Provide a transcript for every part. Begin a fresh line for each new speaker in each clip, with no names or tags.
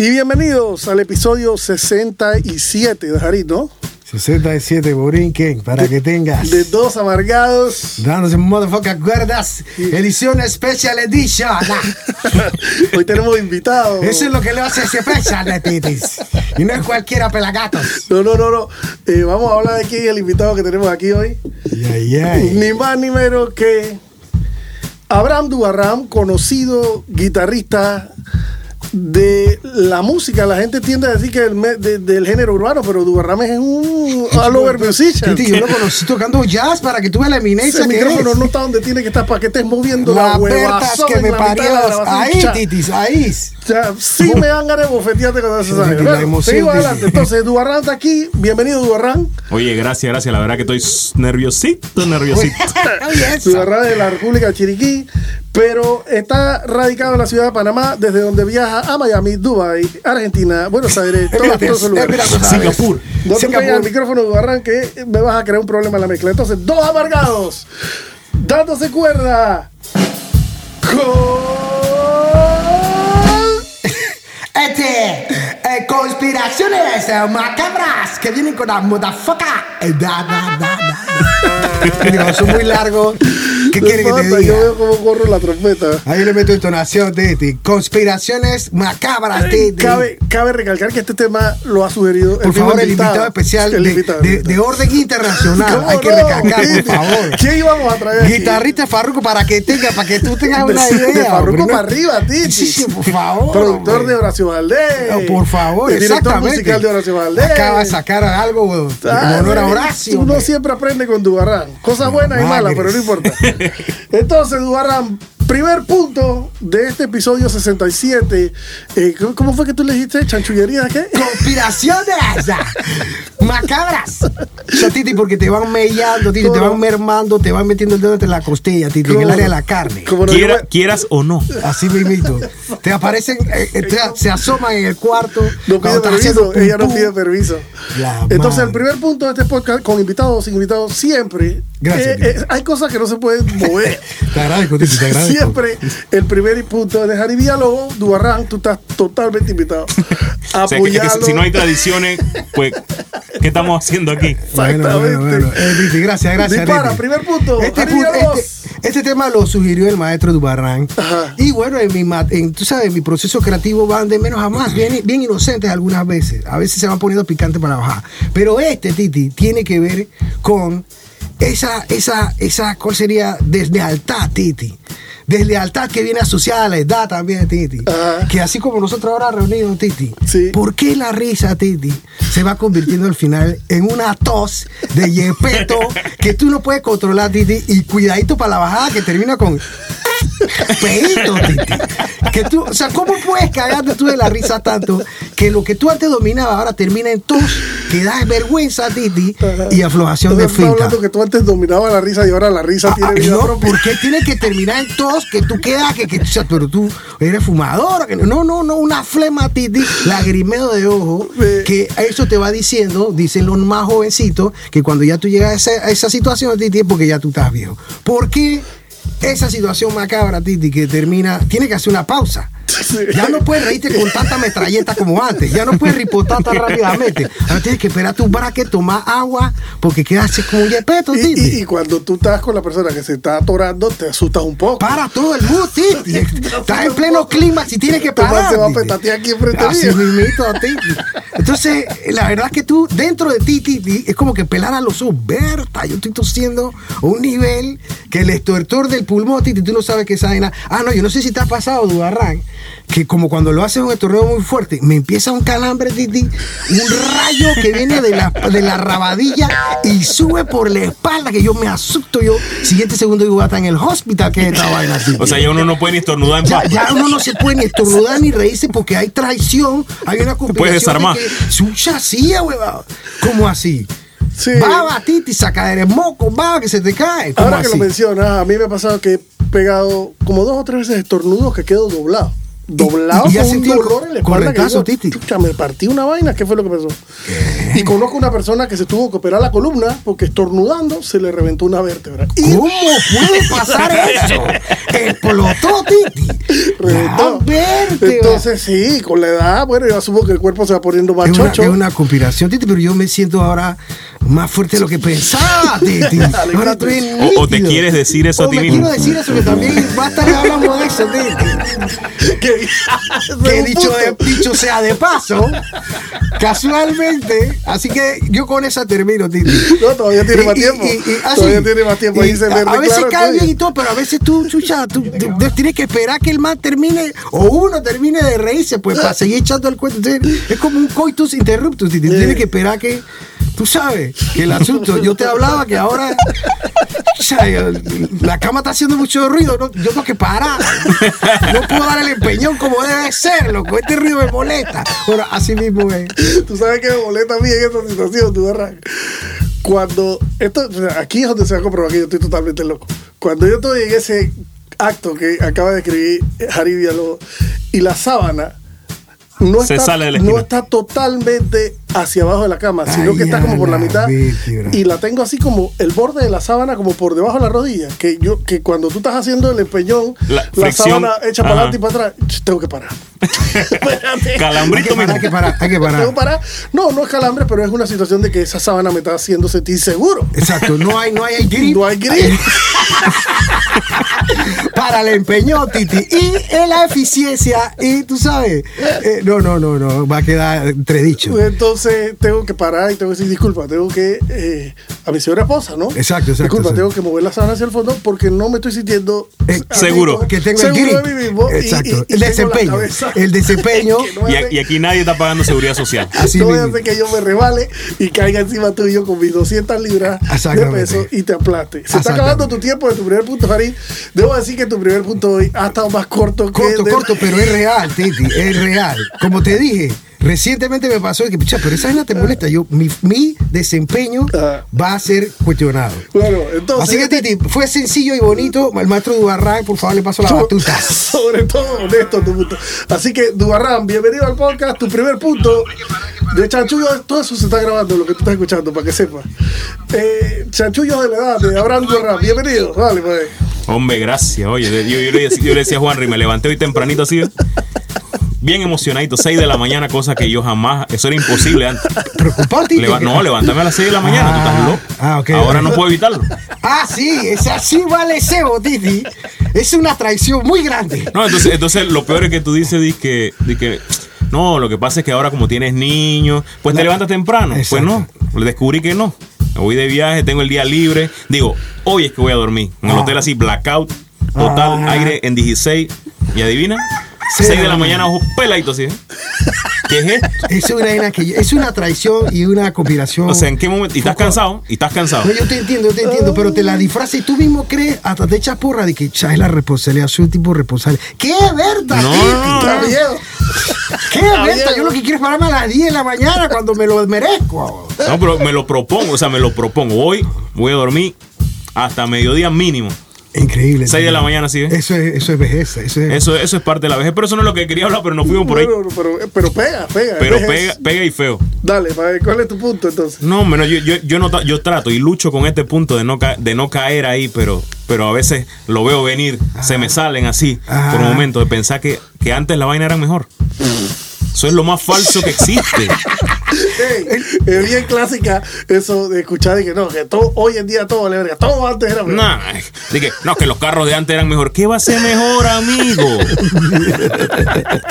Y bienvenidos al episodio 67 de Jarito.
67 Borinquen, para que tengas.
De dos amargados.
Dándose motherfucker cuerdas. Edición Special Edition.
Hoy tenemos invitados.
Eso es lo que le hace Special Titis. Y no es cualquiera pelagatos.
No, no, no, no. Eh, vamos a hablar de quién es el invitado que tenemos aquí hoy.
Ay, ay.
Ni más ni menos que Abraham Dubarram, conocido guitarrista de la música. La gente tiende a decir que el me- de- del género urbano, pero Dubarram es un all over musician.
Titi, yo lo conocí tocando jazz para que tú veas la eminencia que
micrófono
es.
no está donde tiene que estar para que estés moviendo la, huevazón
que me
la
parió.
la.
Ahí, titis, ahí.
O sea, sí me dan ganas de bofetearte cuando haces algo.
la
Bueno, seguimos adelante. Entonces, Dubarran está aquí. Bienvenido, Dubarran.
Oye, gracias, gracias. La verdad que estoy nerviosito, nerviosito.
Dubarran de la República de Chiriquí, pero está radicado en la ciudad de Panamá, desde donde viaja a Miami, Dubai, Argentina, Buenos Aires, todos todos esos lugares.
Singapur.
No te
Singapur.
al micrófono, Dubarran, que me vas a crear un problema en la mezcla. Entonces, dos amargados, dándose cuerda. Con...
Este, eh, conspiraciones eh, macabras que vienen con la motherfucker. Eh, da, da, da, Digo, son muy largos. ¿Qué
No
quiere que te
importa,
diga?
Yo veo cómo corro la trompeta.
Ahí le meto entonación, Titi. Conspiraciones macabras, Titi.
Cabe, cabe recalcar que este tema lo ha sugerido
Por
mismo
favor, el invitado especial
El
de,
invitado,
de-
el invitado.
de orden internacional.
¿Cómo
Hay que
no?
recalcar, por favor.
¿Quién íbamos a traer? aquí?
Guitarrista Farruko para que tenga, para que tú tengas
De-
una
de
idea.
Farruko
hombre,
para arriba, Titi.
Sí, sí, por favor.
Productor
hombre.
de Horacio Valdés.
No, por favor,
el director
exactamente.
musical de Horacio Valdés.
Acaba de sacar algo en
Ah,
honor a Horacio.
Uno
hombre.
siempre aprende con Cosas buenas y malas, pero no importa. Entonces, Dubarran, primer punto de este episodio 67. eh, ¿cómo- ¿Cómo fue que tú le dijiste? ¿Chanchullería qué?
Conspiraciones macabras. Yo, Titi, porque te van mellando, Titi, te van mermando, te van metiendo el dedo entre la costilla, Titi, en
¿Cómo
el área de la carne.
Como no, yo
Quiera-
me-
quieras o no.
Así mismito. Te aparecen, eh, eh, te- se asoman en el cuarto.
No pide permiso, ella no pide permiso.
La
Entonces,
madre.
el primer punto de este podcast, con invitados o sin invitados, siempre.
Gracias,
eh, eh, hay cosas que no se pueden mover.
Te agradezco, Titi, te agradezco.
Siempre el primer punto de Jari Villalobos, Duarran, tú estás totalmente invitado.
O sea, que- que,
Apoyarlo.
si no hay tradiciones, pues, ¿qué estamos haciendo aquí?
Bueno, bueno, bueno. Eh, gracias, gracias.
Dispara, primer punto.
Este, punto- este- este tema lo sugirió el maestro Dubarrán.
Ajá.
Y bueno, en mi, en, tú sabes, mi proceso creativo van de menos a más, bien, bien inocentes algunas veces. A veces se van poniendo picantes para bajar. Pero este, Titi, tiene que ver con esa, esa, esa, ¿cuál sería? Deslealtad, Titi. Deslealtad que viene asociada a la edad también, Titi. Que así como nosotros ahora reunidos, Titi.
Sí.
¿Por qué la risa, Titi, se va convirtiendo al final en una tos de yepeto que tú no puedes controlar, Titi? Y cuidadito para la bajada que termina con Titi. Que tú, o sea, ¿cómo puedes cagarte tú de la risa tanto que lo que tú antes dominabas ahora termina en tos, que da vergüenza, Titi, y aflojación de finta?
hablando que tú antes dominabas la risa y ahora la risa
Ah,
tiene vida
no,
propia.
¿por qué tiene que terminar en tos? Que tú quedas, que, que o sea, pero tú eres fumador. que no, no, no, una flema, titi, lagrimeo de ojo, que eso te va diciendo, dicen los más jovencitos, que cuando ya tú llegas a esa, a esa situación, titi, es porque ya tú estás viejo. ¿Por qué esa situación macabra, titi, que termina, tiene que hacer una pausa? Ya no puedes reírte con tanta metralleta como antes. Ya no puedes ripotar tan rápidamente. Ahora tienes que esperar tu braque, tomar agua, porque quedas como un yepeto,
Y,
titi.
y- y cuando tú estás con la persona que se está atorando, te asustas un poco.
Para todo el mundo, Titi. Estás en pleno clímax y tienes que parar.
se va a petatear aquí enfrente
Así mismito, Titi. Entonces, la verdad es que tú, dentro de ti, Titi, es como que pelar a los ojos. Berta, yo estoy tosiendo a un nivel que el estertor del pulmón, Titi, tú no sabes qué vaina. Ah, no, yo no sé si te ha pasado, Dubarrán, que como cuando lo hace un estornudo muy fuerte, me empieza un calambre, Titi, un rayo que viene de la, de la rabadilla y sube por la espalda, que yo me asusto. Yo, siguiente segundo, digo, hasta en el hospital que es esta vaina. Titi.
O sea, ya uno no puede ni estornudar en
Ya,
paz.
ya uno no se puede ni estornudar ni reírse porque hay traición, hay una complicación.
desarmar.
de que Sucha así, huevado. ¿Cómo así?
Sí.
Baba, titi, saca de moco, baba, que se te cae. ¿Cómo
Ahora que lo mencionas, a mí me ha pasado que he pegado como dos o tres veces estornudos que quedo doblado. Doblado
y
con un dolor en la espalda que digo,
Titi?
"Chucha, me partí una vaina, ¿qué fue lo que pasó? Y conozco una persona que se tuvo que operar la columna porque estornudando se le reventó una vértebra. Y
¿Cómo puede pasar eso? Explotó, Titi.
reventó. Entonces, sí, con la edad, bueno, yo asumo que el cuerpo se va poniendo más
es una,
chocho.
es una conspiración, Titi, pero yo me siento ahora más fuerte de lo que pensaba, Titi. Ahora estoy
O- o te quieres decir eso a
O
ti
me
mismo.
quiero decir eso, que también basta que hablamos de eso, Titi.
que,
que dicho, de- dicho sea de paso, casualmente, así que yo con esa termino, Titi.
No, todavía tiene
Y-
más
y-
tiempo.
y- y- ah,
todavía tiene más tiempo. Ahí
Y
se
a,
verde
a veces
claro,
bien y todo, pero a veces tú, chucha, tú, tú- tú tienes que esperar que el man termine o uno termine de reírse, pues para seguir echando el cuento. Entonces, es como un coitus interruptus, Titi. Tienes que esperar que, tú sabes, que el asunto, yo te hablaba que ahora, la cama está haciendo mucho ruido, no- yo tengo que parar. No puedo dar el empeñón como debe ser, loco. Este ruido me molesta. Bueno, así mismo es.
Tú sabes que me molesta a mí en esta situación, tú verás. Cuando esto, aquí es donde se va a comprobar que yo estoy totalmente loco. Cuando yo estoy en ese acto que acaba de escribir Harry Villalobos y la sábana no
Se
está,
sale de la
no está totalmente hacia abajo de la cama, sino
Ay,
que está como por la
la
mitad y la tengo así como el borde de la sábana como por debajo de la rodilla, que yo que cuando tú estás haciendo el empeñón,
La
sábana echa para adelante y para atrás, tengo que parar. Espérate.
Hay
Calambrito
que parar, hay que parar, hay que
Tengo
parar.
que parar. No, no es calambre, pero es una situación de que esa sábana me está haciendo sentir seguro.
Exacto, no hay, no hay grip.
No hay grip.
para el empeño, Titi. Y en la eficiencia, y tú sabes, eh, no, no, no, no, va a quedar entredicho.
Entonces tengo que parar y tengo que decir disculpa, tengo que eh, a mi señora esposa, ¿no?
Exacto, exacto,
Disculpa,
exacto.
tengo que mover la sábana hacia el fondo porque no me estoy sintiendo
Eh,
seguro.
mismo,
Que tengo el
seguro
grip.
de mí mismo y-
Exacto.
y- y
el
la
desempeño.
cabeza
El desempeño.
que no
Y,
hace-
y aquí nadie está pagando seguridad social.
Así
no voy a
mismo.
hacer que yo me rebale y caiga encima tuyo con mis 200 libras de peso y te aplaste. Se está acabando tu tiempo de tu primer punto, Farid. Debo decir que tu primer punto hoy ha estado más corto que
Corto,
el de-
corto, pero es real, Titi, es real. Como te dije, recientemente me pasó que, pucha, pero esa vaina te molesta. Yo, mi, mi desempeño
Ah.
va a ser cuestionado.
Bueno, entonces.
Así que, Titi, fue sencillo y bonito. El maestro Dubarrán, por favor, le paso la
So-
batuta.
Sobre todo honesto tu punto. Así que, Dubarran, bienvenido al podcast. Tu primer punto de chanchullo, todo eso se está grabando, lo que tú estás escuchando, para que sepas. Eh, chanchullos de la edad de Abraham Dubarran, bienvenido. Dale, pues.
Hombre, gracias. Oye, yo, yo le, decía, yo le decía a Juanri, me levanté hoy tempranito así, bien emocionadito, 6 de la mañana, cosa que yo jamás, eso era imposible antes.
Preocupado, Titi.
Leva- no, levántame a las 6 de la mañana, tú estás loco.
Ah, ok.
Ahora no puedo evitarlo.
Ah, sí, es así vale cebo, Titi. Es una traición muy grande.
No, entonces, entonces lo peor es que tú dices di que, di que no, lo que pasa es que ahora como tienes niños, pues te levantas temprano. Pues no, descubrí que no. Me voy de viaje, tengo el día libre. Digo, hoy es que voy a dormir. En el
Ah.
hotel así, blackout, total,
Ah.
aire en 16. ¿Y adivina?
Sí,
6 de la mañana, ojo peladito así. ¿eh? ¿Qué es esto?
Es una, vaina que yo- es una traición y una conspiración.
O sea, ¿en qué momento? Y estás cansado, y estás cansado.
No, yo te entiendo, yo te entiendo, pero te la disfrazas y tú mismo crees, hasta te echas porra de que es la responsabilidad, soy un tipo responsable. ¡Qué verdad!
No.
Está miedo.
¡Qué verdad! Yo lo que quiero es pararme a las 10 de la mañana cuando me lo merezco.
No, pero me lo propongo, o sea, me lo propongo. Hoy voy a dormir hasta mediodía mínimo.
Increíble.
6 de la mañana, ¿sí? ves?
Eso es, eso es vejez. Eso es,
Eso, eso es parte de la vejez, pero eso no es lo que quería hablar, pero nos fuimos por ahí.
Pero, pero pega, pega.
Pero pega, pega y feo.
Dale, ¿cuál es tu punto entonces?
No, menos yo, yo, yo, no, yo trato y lucho con este punto de no, ca- de no caer ahí, pero, pero a veces lo veo venir, se me salen así
Ah.
por momentos de pensar que, que antes la vaina era mejor. Eso es lo más falso que existe.
Ey, es bien clásica eso de escuchar de que no, que todo, hoy en día todo vale verga, todo antes era mejor.
No, dije, no, que los carros de antes eran mejor. ¿Qué va a ser mejor, amigo?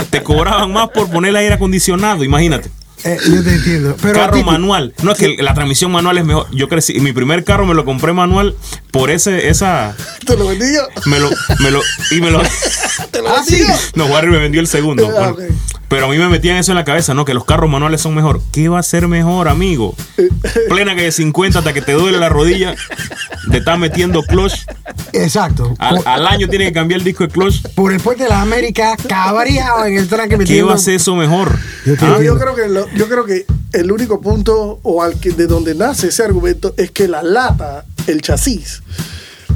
Te cobraban más por poner el aire acondicionado, imagínate.
Eh, yo te entiendo. Pero
carro manual. No es que la transmisión manual es mejor. Yo crecí, mi primer carro me lo compré manual por ese, esa.
Te lo bendigo.
Me lo, me lo, y me lo.
Te lo
Ah, sí.
No, Warrior me vendió el segundo.
Ah,
Bueno,
ok.
Pero a mí me metían eso en la cabeza, ¿no? Que los carros manuales son mejor. ¿Qué va a ser mejor, amigo? Plena que de 50 hasta que te duele la rodilla de estar metiendo clutch.
Exacto.
Al, año tiene que cambiar el disco de clutch.
por el puente de las Américas, cabreado en el tranque
¿Qué
metiendo-
va a ser eso mejor?
Yo te
¿Ah?
Yo creo que lo- yo creo que el único punto o al que de donde nace ese argumento es que la lata, el chasis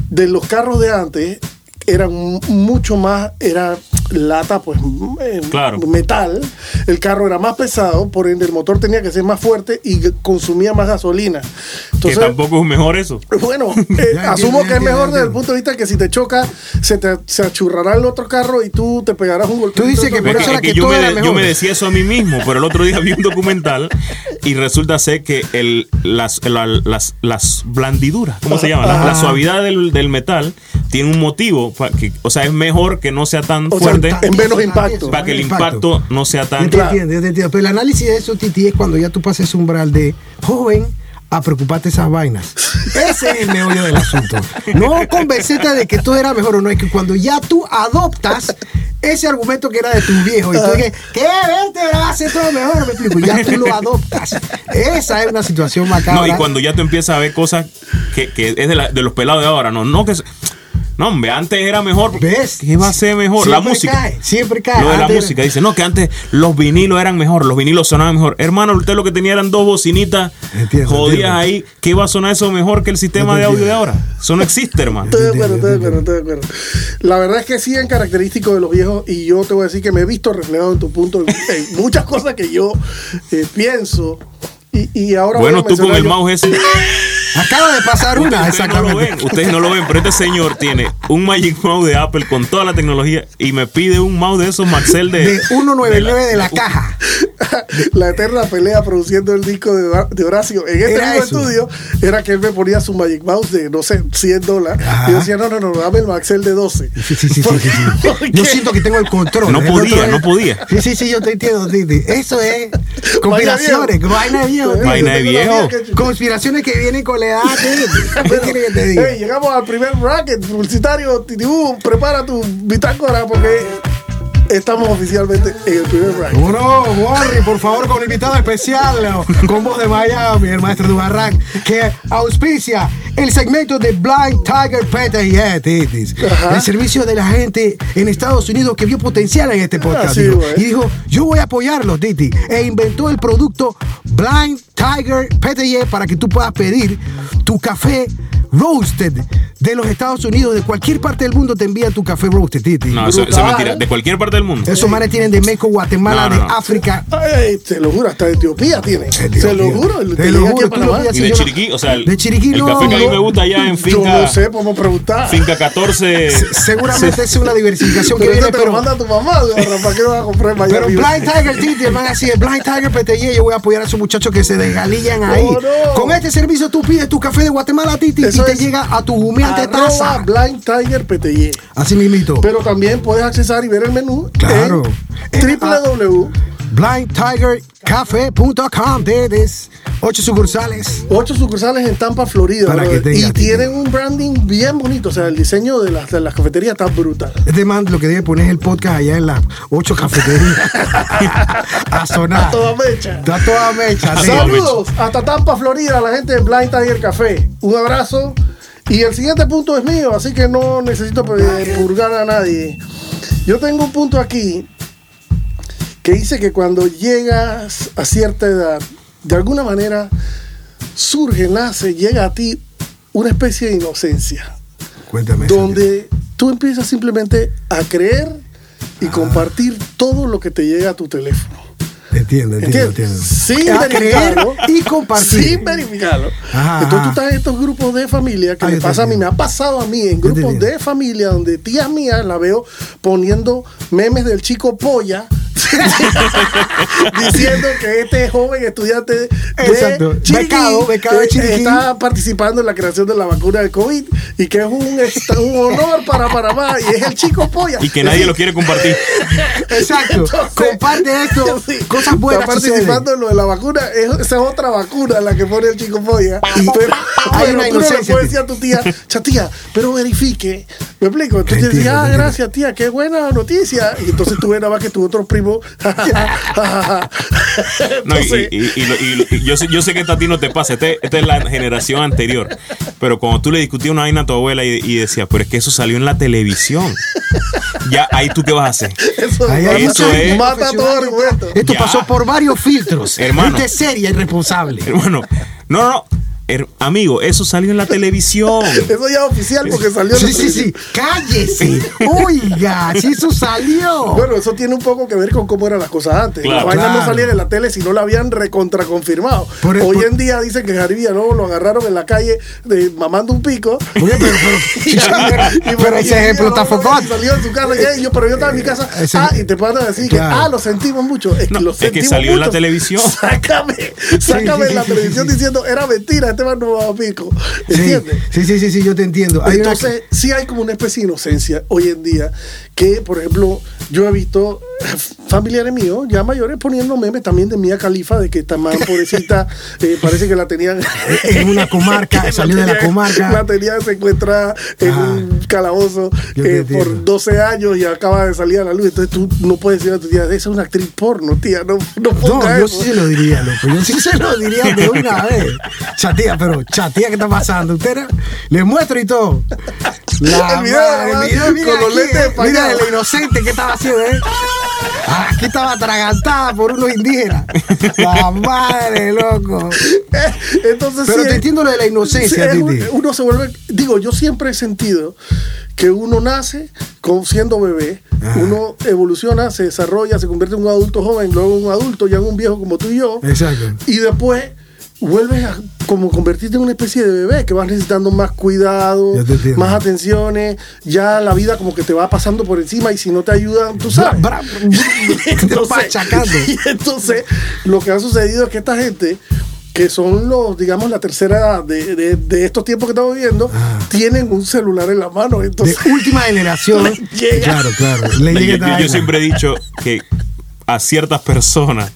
de los carros de antes eran mu- mucho más era lata pues eh,
Claro.
metal el carro era más pesado por ende el motor tenía que ser más fuerte y consumía más gasolina
Que
entonces
tampoco es mejor eso.
bueno, eh, asumo que es mejor desde el punto de vista que si te choca, se te se achurrará el otro carro y tú te pegarás un golpe.
Tú dices que por
Es
eso
que,
era
que
que
yo,
todo
me
era
yo me decía eso a mí mismo, pero el otro día vi un documental y resulta ser que el, las, la- las, las blandiduras, ¿cómo se llama? La, la suavidad del, del metal tiene un motivo, que, o sea, es mejor que no sea tan
O sea, en menos impacto.
para que el impacto no sea
Yo
tan...
te entiendo, yo te entiendo. Pero el análisis de eso, Titi, es cuando ya tú pases ese umbral de joven a preocuparte esas vainas. Ese es el meollo del asunto. No convencerte de que todo era mejor o no, es que cuando ya tú adoptas ese argumento que era de tu viejo y tú dices, ¿qué? Vente, va a hacer todo mejor, me explico. Ya tú lo adoptas. Esa es una situación macabra.
No, y cuando ya tú empiezas a ver cosas que, que es de, la- de los pelados de ahora, no, no que... No, hombre, antes era mejor.
¿Ves?
¿Qué va a ser mejor? la
Siempre
música.
cae, siempre cae.
Lo de la música. Dice, no, que antes los vinilos eran mejor, los vinilos sonaban mejor. Hermano, usted lo que tenía eran dos bocinitas
Entiendo,
jodidas
entiendo.
ahí. ¿Qué va a sonar eso mejor que el sistema de audio de ahora? Eso no existe, hermano.
Estoy de acuerdo, estoy de acuerdo, estoy de acuerdo. La verdad es que sí en característico de los viejos y yo te voy a decir que me he visto reflejado en tu punto en, en muchas cosas que yo eh, pienso y, y ahora voy
Bueno,
a
tú con el mouse ese.
Acaba de pasar una,
Ustedes no lo
exactamente.
ven, ustedes no lo ven, pero este señor tiene un Magic Mouse de Apple con toda la tecnología y me pide un mouse de esos Maxell de.
de 199 de la caja.
la eterna pelea produciendo el disco de, de Horacio en este mismo estudio era que él me ponía su Magic Mouse de no sé 100 dólares
Ajá.
y yo decía no no no dame el Maxell de 12
Sí, sí, sí, sí, sí, sí.
Porque-
Yo siento que tengo el control.
No
El
podía, no podía.
Sí, sí, sí, yo te entiendo, Titi. Eso es conspiraciones, vaina de viejo.
Vaina de viejo.
Conspiraciones que vienen con la edad, Titi. ¿Qué quieres que te diga?
Hey, llegamos al primer bracket publicitario. Titibú, prepara tu bitácora porque estamos oficialmente en el primer.
¿Cómo no, Warry? Por favor, con invitado especial, con voz de Miami, el maestro Dubarran, que auspicia el segmento de Blind Tiger Titis.
Ajá.
El servicio de la gente en Estados Unidos que vio potencial en este podcast.
Ah, sí,
dijo.
güey.
y dijo, yo voy a apoyarlo, Titi. E inventó el producto Blind Tiger PTE para que tú puedas pedir tu café roasted de los Estados Unidos, de cualquier parte del mundo te envía tu café roasted, Titi.
No, eso, eso es mentira. De cualquier parte del mundo.
Esos manes tienen de México, Guatemala,
No, no,
de. África.
Ay, te lo juro, hasta de Etiopía tiene.
Etiopía.
Se lo juro.
Te
te
lo juro,
a
tú lo.
Y de
yo
Chiriquí, o sea, el,
De Chiriquí
el
no,
café que a mí me gusta allá en
Yo
finca,
no sé, podemos preguntar.
finca 14.
Seguramente es una diversificación que
Pero
viene,
eso te lo
pero,
manda tu mamá, ¿para qué vas a comprar en
pero
Miami?
Blind Tiger Titi, hermano, así es Blind Tiger PTY. Yo voy a apoyar a esos muchachos que se desgalillan ahí.
Oh, no.
Con este servicio tú pides tu café de Guatemala, Titi,
Eso
te llega a tu humeante taza.
Blind Tiger PTY.
Así mismito.
Pero también puedes accesar y ver el menú
Claro.
en www.
BlindTigerCafe.com, Titis. Ocho sucursales.
Ocho sucursales en Tampa, Florida.
Para que tenga,
y tienen un branding bien bonito. O sea, el diseño de las, de las cafeterías está brutal.
Este man lo que debe poner es el podcast allá en las ocho cafeterías. a sonar.
A toda mecha.
Está toda mecha. sí.
Saludos hasta Tampa, Florida, a la gente de Blind Tiger Café. Un abrazo. Y el siguiente punto es mío, así que no necesito purgar a nadie. Yo tengo un punto aquí que dice que cuando llegas a cierta edad, de alguna manera surge, nace, llega a ti una especie de inocencia,
Cuéntame.
donde tú empiezas simplemente a creer y compartir todo lo que te llega a tu teléfono.
Entiendo, entiendo, entiendo.
Sin
A creer
verificarlo.
y compartir.
Sin verificarlo.
Ajá,
Entonces tú estás en estos grupos de familia que
Ah,
me
te
pasa a mí, me ha pasado a mí en grupos de familia donde tías mías la veo poniendo memes del chico polla diciendo que este joven estudiante de
Exacto.
Chiriquí,
Becado, becado de Chiriquí.
está participando en la creación de la vacuna del COVID y que es un, es un honor para Panamá y es el chico polla.
Y que nadie lo quiere compartir.
Exacto.
Entonces,
Comparte esto.
sí,
Cosas buenas
Está
suceden.
participando en lo de la vacuna. es- esa es otra vacuna la que pone el chico polla.
Y
pero
hay
pero
una
tú no le
inocencia,
puedes decir a tu tía, chatía, pero verifique. ¿Me explico? Entonces
Entiendo,
decía, ah, gracias, tía, qué buena noticia. Y entonces tú ves nada más que tu otro
No, y,
Entonces,
y- y- y lo- y- y yo, sé, yo sé que esto a ti no te pasa, este- esta es la generación anterior. Pero cuando tú le discutías una vaina a tu abuela y, y decías, pero es que eso salió en la televisión. Ya, ahí tú qué vas a hacer.
eso,
es-
mata todo argumento.
Esto
Ya.
pasó por varios filtros.
Hermano.
Gente seria y responsable.
Hermano, no, no, no. Her- amigo, eso salió en la televisión.
Eso ya es oficial porque salió en
Sí,
la
sí, sí. Cállese. Oiga, si eso salió.
Bueno, eso tiene un poco que ver con cómo eran las cosas antes.
Claro.
las vainas no salían en la tele si no la habían recontraconfirmado.
Por-
Hoy
por-
en día dicen que Jaribia no lo agarraron en la calle de, mamando un pico.
Oye, pero, pero,
Y-
pero
y-
ese ejemplo está
Salió de su casa, y yo, pero yo estaba en mi casa.
Ese-
ah, y te van a decir
Claro.
que, ah, lo sentimos mucho. Es que
No,
lo
es que
sentimos
salió en la televisión.
Sácame, sácame
sí,
en la
sí, sí,
televisión
sí.
diciendo, era mentira, este no mamaba pico.
Sí,
¿Entiendes?
sí, sí, sí, sí, yo te entiendo. Hay una-
Entonces, sí hay como una especie de inocencia hoy en día que, por ejemplo, yo he visto familiares míos ya mayores poniendo memes también de Mía Califa, de que esta man pobrecita eh, parece que la tenían
en una comarca, salió de la comarca.
La tenían secuestrada en
Ah.
un calabozo eh, por 12 años y acaba de salir a la luz. Entonces tú no puedes decir a tu tía, esa es una actriz porno, tía, no, no
No, yo
eso.
sí se lo diría, loco. Yo sí se lo diría de una vez. Chatía, pero chatía, ¿qué está pasando? Usted era- le muestro y todo. La
El
el video, mira
Con los
aquí,
lentes
eh. Mira el inocente que estaba haciendo, ¿eh? Ah, Aquí estaba atragantada por unos indígenas. La madre, loco.
Entonces,
Pero
sí,
te entiendo lo de la inocencia, Titi.
uno se vuelve, digo, yo siempre he sentido que uno nace con, siendo bebé,
Ajá.
uno evoluciona, se desarrolla, se convierte en un adulto joven, luego en un adulto, ya en un viejo como tú y yo,
Exacto.
y después vuelves a como convertirte en una especie de bebé que vas necesitando más cuidado, más atenciones, ya la vida como que te va pasando por encima y si no te ayudan, tú sabes.
Bra- te va achacando.
y entonces, lo que ha sucedido es que esta gente, que son los, digamos, la tercera edad de, de- de estos tiempos que estamos viviendo,
Ah.
tienen un celular en la mano.
De
Entonces,
última generación.
Llega.
Claro, claro. Le
Yo,
llega
yo- siempre he dicho que a ciertas personas,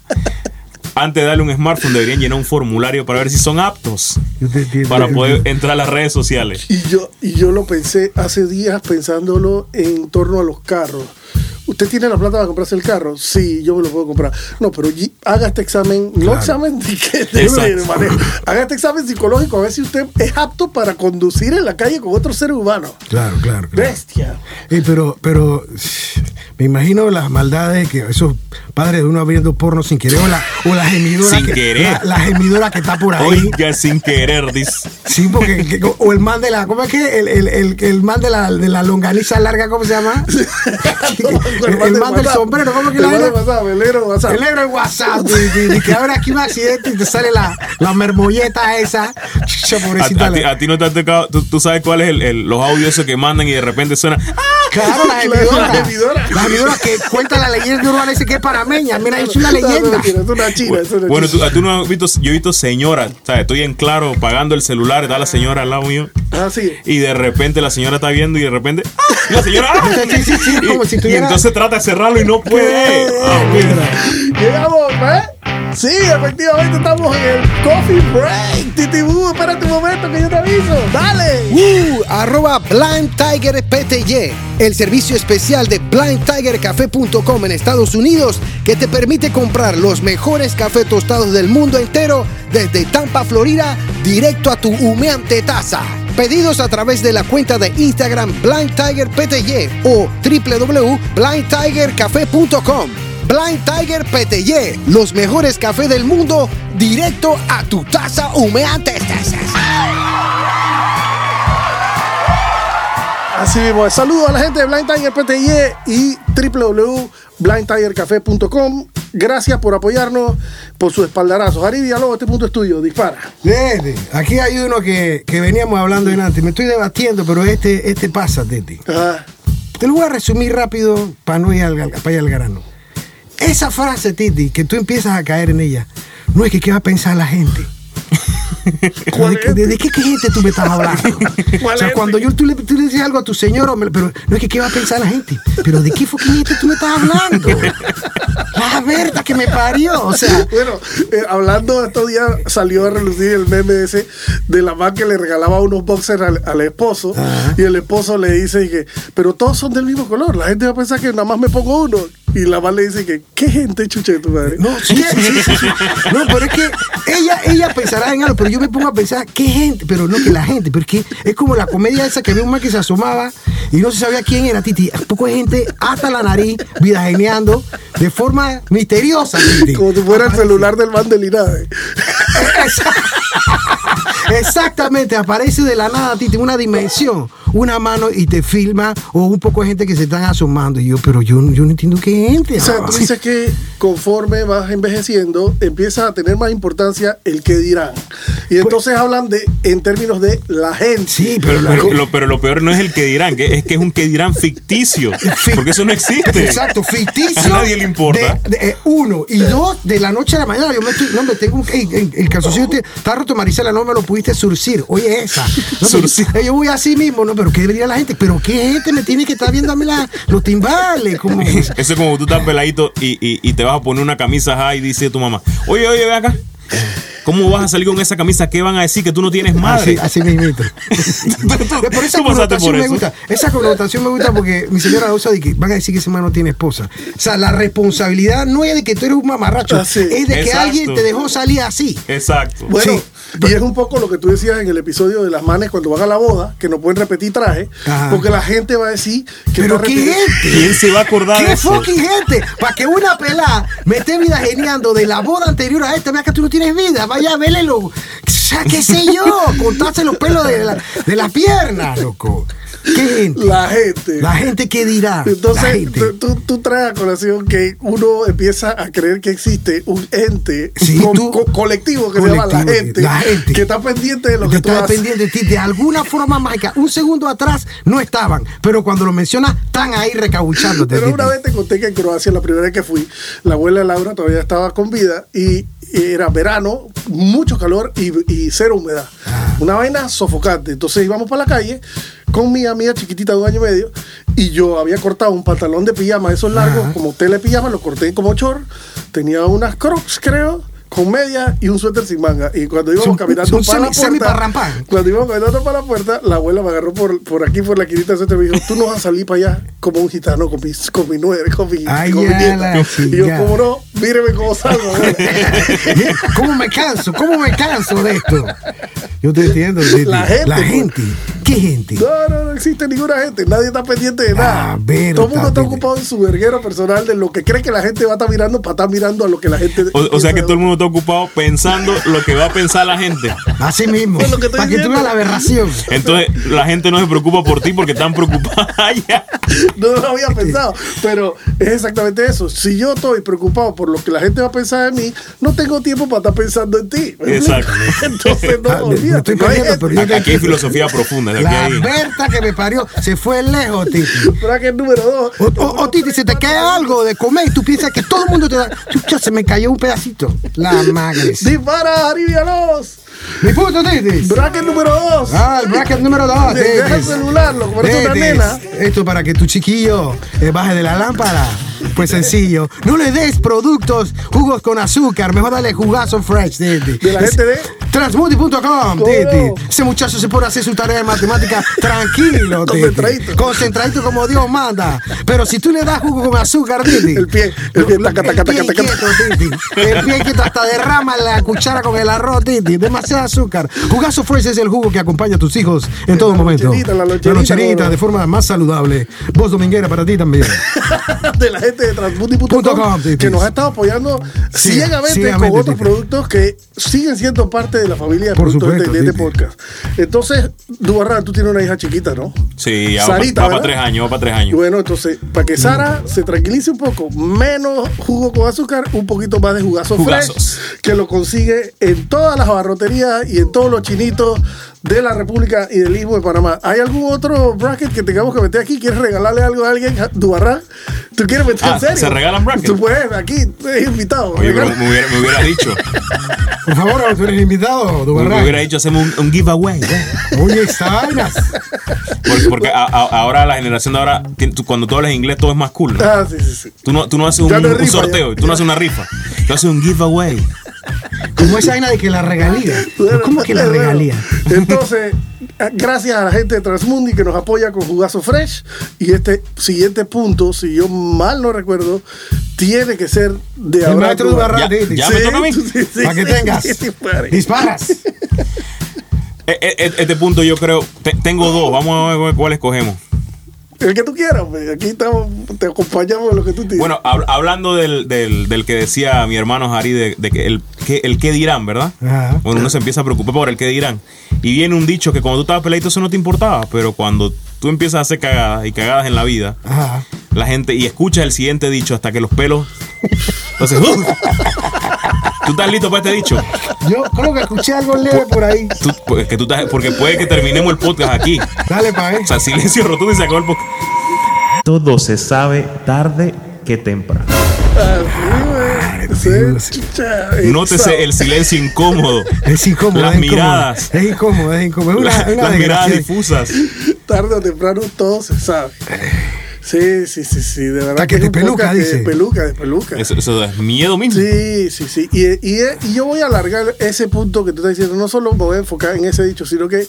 antes de darle un smartphone, deberían llenar un formulario para ver si son aptos para poder entrar a las redes sociales.
y yo, y yo lo pensé hace días pensándolo en torno a los carros. ¿Usted tiene la plata para comprarse el carro? Sí, yo me lo puedo comprar. No, pero haga este examen, no examen de, manejo. Haga este examen psicológico a ver si usted es apto para conducir en la calle con otros seres humanos.
Claro, claro, claro.
Bestia.
Eh, pero, pero me imagino las maldades que esos padres de uno abriendo porno sin querer o la, o la gemidora
Sin
que,
querer.
La, la gemidora que está por ahí.
Oiga, sin querer, dice.
Sí, porque que- o el man de la, ¿cómo es que? El, el, el, el man de la, de la longaniza larga, ¿cómo se llama? el, el man del sombrero, ¿cómo que
el
la era?
WhatsApp, el negro WhatsApp.
El negro en WhatsApp, y, que ahora aquí un accidente y te sale la, la mermolleta esa. Che,
A,
pobrecita.
a a ti no te ha tocado, tú, tú sabes cuál es el, el- los audios esos que mandan y de repente suena. ¡Ah!
Claro, la
La-
gemidora.
la gemidora.
La gemidora que cuenta la leyenda urbana dice que es panameña. Mira, es una leyenda.
es una china, es una
Bueno, tú, tú no has visto, yo he visto señoras, ¿sabes? Estoy en claro pagando el celular, está la señora al lado mío.
Ah, sí.
Y de repente la señora está viendo y de repente. ¡ah! Y la señora. ¡ah!
Sí, sí, sí,
Y-
como si
y,
tuviera-
entonces trata de cerrarlo y no puede. Ah, mira.
Llegamos, ¿eh? Sí, efectivamente estamos en el coffee break. Titibú, espérate un momento que yo te aviso. Dale.
Uh, arroba Blind Tiger el servicio especial de blindtigercafé.com en Estados Unidos que te permite comprar los mejores cafés tostados del mundo entero desde Tampa, Florida, directo a tu humeante taza. Pedidos a través de la cuenta de Instagram Blind Tiger PTY o www.blindtigercafé.com. Blind Tiger PTY, los mejores cafés del mundo, directo a tu taza humeante.
Así mismo. Saludos a la gente de Blind Tiger PTY y www.blindtigercafé.com. Gracias por apoyarnos, por su espaldarazo. Jari Villalobos, este punto es tuyo. Dispara.
Tete, aquí hay uno que, que veníamos hablando en antes. Me estoy debatiendo, pero este, este pasa, Tete.
Ah,
Te lo voy a resumir rápido para no ir al, para ir al grano. Esa frase, Titi, que tú empiezas a caer en ella, no es que qué va a pensar la gente.
¿Cuál
¿De, qué-
gente?
de qué, qué gente tú me estás hablando?
¿Cuál
o sea, cuando yo, tú, le, tú le dices algo a tu señor, hombre, pero no es que qué va a pensar la gente, pero ¿de qué gente tú me estás hablando? La verdad que me parió, o sea,
Bueno, eh, hablando estos días, salió a relucir el meme ese de la mamá que le regalaba unos boxers al, al esposo y el esposo le dice que, pero todos son del mismo color, la gente va a pensar que nada más me pongo uno. Y la mamá le dice que, ¿qué gente chuche de tu madre?
No, sí, sí, sí. No, pero es que ella, ella pensará en algo, pero yo me pongo a pensar, ¿qué gente? Pero no que la gente, pero es como la comedia esa que había un man que se asomaba y no se sabía quién era, Titi. Un poco de gente hasta la nariz, vida geniando, de forma misteriosa, Titi.
Como si fuera el celular del man.
Exactamente, aparece de la nada, Titi, una dimensión, una mano y te filma, o un poco de gente que se están asomando. Y yo, pero yo, yo no entiendo qué gente.
O sea, tú dices que conforme vas envejeciendo, empieza a tener más importancia el que dirán. Y entonces hablan de, en términos de la gente.
Sí, pero, la-
Pero lo, pero lo peor no es el que dirán, que es que es un que dirán ficticio. Porque eso no existe.
Exacto, ficticio.
A nadie le importa.
De, de, eh, uno y dos, de la noche a la mañana. Yo me estoy, no, me tengo un. ey, ey, el calzoncillo te- está roto, Marisela, no me lo pudiste surcir. Oye, esa. No, pero-
Surcir.
eh, yo voy así mismo, ¿no? Pero ¿qué debería la gente? ¿Pero qué gente me tiene que estar viendo a mí la- los timbales? Como,
Eso es como tú estás peladito y, y, y te vas a poner una camisa high y dice tu mamá, oye, oye, ve acá. ¿Cómo vas a salir con esa camisa? ¿Qué van a decir? Que tú no tienes madre.
Así, así mismito. por esa
tú
connotación
por
me
eso.
gusta. Esa connotación me gusta porque mi señora usa de que van a decir que ese man no tiene esposa. O sea, la responsabilidad no es de que tú eres un mamarracho,
Ah, sí.
es de que alguien te dejó salir así.
Exacto.
Bueno,
Sí.
Y es un poco lo que tú decías en el episodio de las manes cuando van a la boda, que no pueden repetir traje,
Ajá.
porque la gente va a decir que
Pero qué gente.
¿Quién se va a acordar de
¿Qué
eso?
fucking gente? Para que una pelada me esté vida geniando de la boda anterior a esta, vea que tú no tienes vida, vaya a verle lo. O sea, qué sé yo, contarse los pelos de la, de la pierna, loco. ¿Qué gente?
La gente.
La gente que dirá.
Entonces, tú, traes a colación que uno empieza a creer que existe un ente
Sí,
co-
tú-
co- colectivo que se llama la gente,
la gente.
que está pendiente de lo
que
que tú
está
haces.
dependiente de ti. De alguna forma mágica. Un segundo atrás no estaban, pero cuando lo mencionas, están ahí recabuchándote.
Pero una vez te conté que en Croacia, la primera vez que fui, la abuela Laura todavía estaba con vida y era verano, mucho calor y, y cero humedad. Una vaina sofocante. Entonces íbamos para la calle con mi amiga chiquitita de un año y medio y yo había cortado un pantalón de pijama, esos largos, como tele pijama, lo corté como short. Tenía unas crocs, creo. Con media y un suéter sin manga. Y cuando íbamos caminando para la
semi-
puerta, cuando íbamos caminando para la puerta, la abuela me agarró por, por aquí, por la quinita del suéter y me dijo, tú no vas a salir para allá como un gitano con mi, con mi nuera, con mi,
Ay,
con mi nieta". Y yo. ¿cómo no? Míreme cómo salgo. abuela".
¿Cómo me canso? ¿Cómo me canso de esto? Yo te entiendo.
La gente,
La
pues.
gente. ¿Qué gente?
No, no, no existe ninguna gente. Nadie está pendiente de nada.
Ah, pero
Todo el mundo está ocupado en su verguero personal de lo que cree que la gente va a estar mirando para estar mirando a lo que la gente.
O, o sea que todo el mundo está ocupado pensando lo que va a pensar la gente.
Así mismo.
Es lo que estoy
Para que tú veas la aberración.
Entonces la gente no se preocupa por ti porque están preocupadas allá.
No lo había pensado, pero es exactamente eso. Si yo estoy preocupado por lo que la gente va a pensar de mí, no tengo tiempo para estar pensando en ti.
Exacto.
Entonces, no,
Ah,
olvídate.
estoy
no
pero
Aquí hay filosofía profunda. aquí
La
hay-
Berta que me parió se fue lejos, Titi.
Bracket número dos.
O, o- o, Titi, se te cae algo de comer y tú piensas que todo el mundo te da. Chucha, se me cayó un pedacito. La madre.
Dispara, alivianos.
Mi puto Titi.
Bracket número dos.
Ah, el bracket número 2.
Deja el celular, lo en una nena.
Esto para que tu chiquillo eh, baje de la lámpara. Pues sencillo. No le des productos, jugos con azúcar. Mejor dale jugazo fresh, Titi.
De la gente de-
Transmuti.com,
¿Cómo
Titi. Ese muchacho se a hacer su tarea de matemática tranquilo, Titi.
Concentradito.
Concentradito como Dios manda. Pero si tú le das jugo con azúcar, Titi.
El pie, el pie, taca, taca,
el pie
taca, taca.
inquieto, Titi. El pie inquieto hasta derrama la cuchara con el arroz, Titi. Demasiado azúcar. Jugazo Fresh es el jugo que acompaña a tus hijos en todo momento.
la loncherita,
de forma más saludable. Voz dominguera para ti también.
de la gente de
Punto com,
Transmuti.com
Titi.
que nos ha estado apoyando
Sí,
ciegamente,
ciegamente,
con otros productos que siguen siendo parte de la familia de
Por
productos de-
supuesto,
de, este podcast. Entonces, Dubarran, tú tienes una hija chiquita, ¿no?
Sí, ya va,
Sarita,
va para tres años, va para tres años.
bueno, entonces, para que Sara se tranquilice un poco, menos jugo con azúcar, un poquito más de jugazo
Jugazos.
fresh, que lo consigue en todas las abarroterías y en todos los chinitos de la República y del Istmo de Panamá. ¿Hay algún otro bracket que tengamos que meter aquí? ¿Quieres regalarle algo a alguien, Dubarran? ¿Tú quieres meter
Ah,
en serio?
¿se regalan brackets?
Tú puedes, aquí, eres invitado.
Oye, pero me hubiera, me hubiera dicho.
Por favor, tú eres invitado,
Me,
Dubarrán.
hubiera dicho, hacemos un, un giveaway.
Oye, esta vaina.
Porque, porque a- a- ahora la generación de ahora, cuando tú hablas inglés, todo es más cool. ¿no?
Ah, sí, sí, sí.
Tú no, tú no haces un,
no
un
rifa,
sorteo,
ya.
tú no haces una rifa. Tú haces un giveaway.
Como esa vaina de que la regalía. ¿Cómo que la
Bueno,
regalía?
Entonces, eh, gracias a la gente de Transmundi que nos apoya con Jugazo Fresh. Y este siguiente punto, si yo mal no recuerdo, tiene que ser de
El
Abraham
maestro
Dubarrán.
Dubarrán,
Ya-
Titi.
ya me toca a mí.
sí, sí,
Para que
sí,
tengas. Disparas.
E- e- Este punto yo creo, te- tengo dos, vamos a ver cuál escogemos.
El que tú quieras, pues, aquí estamos, te acompañamos en lo que tú tienes.
Bueno, hab- hablando del, del, del que decía mi hermano Jari, de, de que el, que el qué dirán, ¿verdad?
Ajá.
Bueno, uno se empieza a preocupar por el qué dirán. Y viene un dicho que cuando tú estabas peladito eso no te importaba, pero cuando tú empiezas a hacer cagadas y cagadas en la vida,
Ajá.
la gente, y escuchas el siguiente dicho hasta que los pelos... Entonces, ¡uh! ¿Tú estás listo para este dicho?
Yo creo que escuché algo leve por ahí.
Tú- pues, que tú estás- porque puede que terminemos el podcast aquí.
Dale, pa' ver.
O sea, silencio rotundo y se acabó el podcast.
Todo se sabe tarde que temprano.
Así, güey. Sí, chicha,
Nótese el silencio incómodo.
Es incómodo.
Las
es incómodo.
miradas.
Es incómodo, es incómodo. Es una, una
las miradas difusas.
Tarde o temprano todo se sabe. Sí, sí, sí, sí, de verdad.
Hasta que
es
te
un
peluca, dice.
Peluca, de peluca.
Eso, eso es miedo mismo.
Sí, sí, sí. Y, y- y yo voy a alargar ese punto que tú estás diciendo. No solo me voy a enfocar en ese dicho, sino que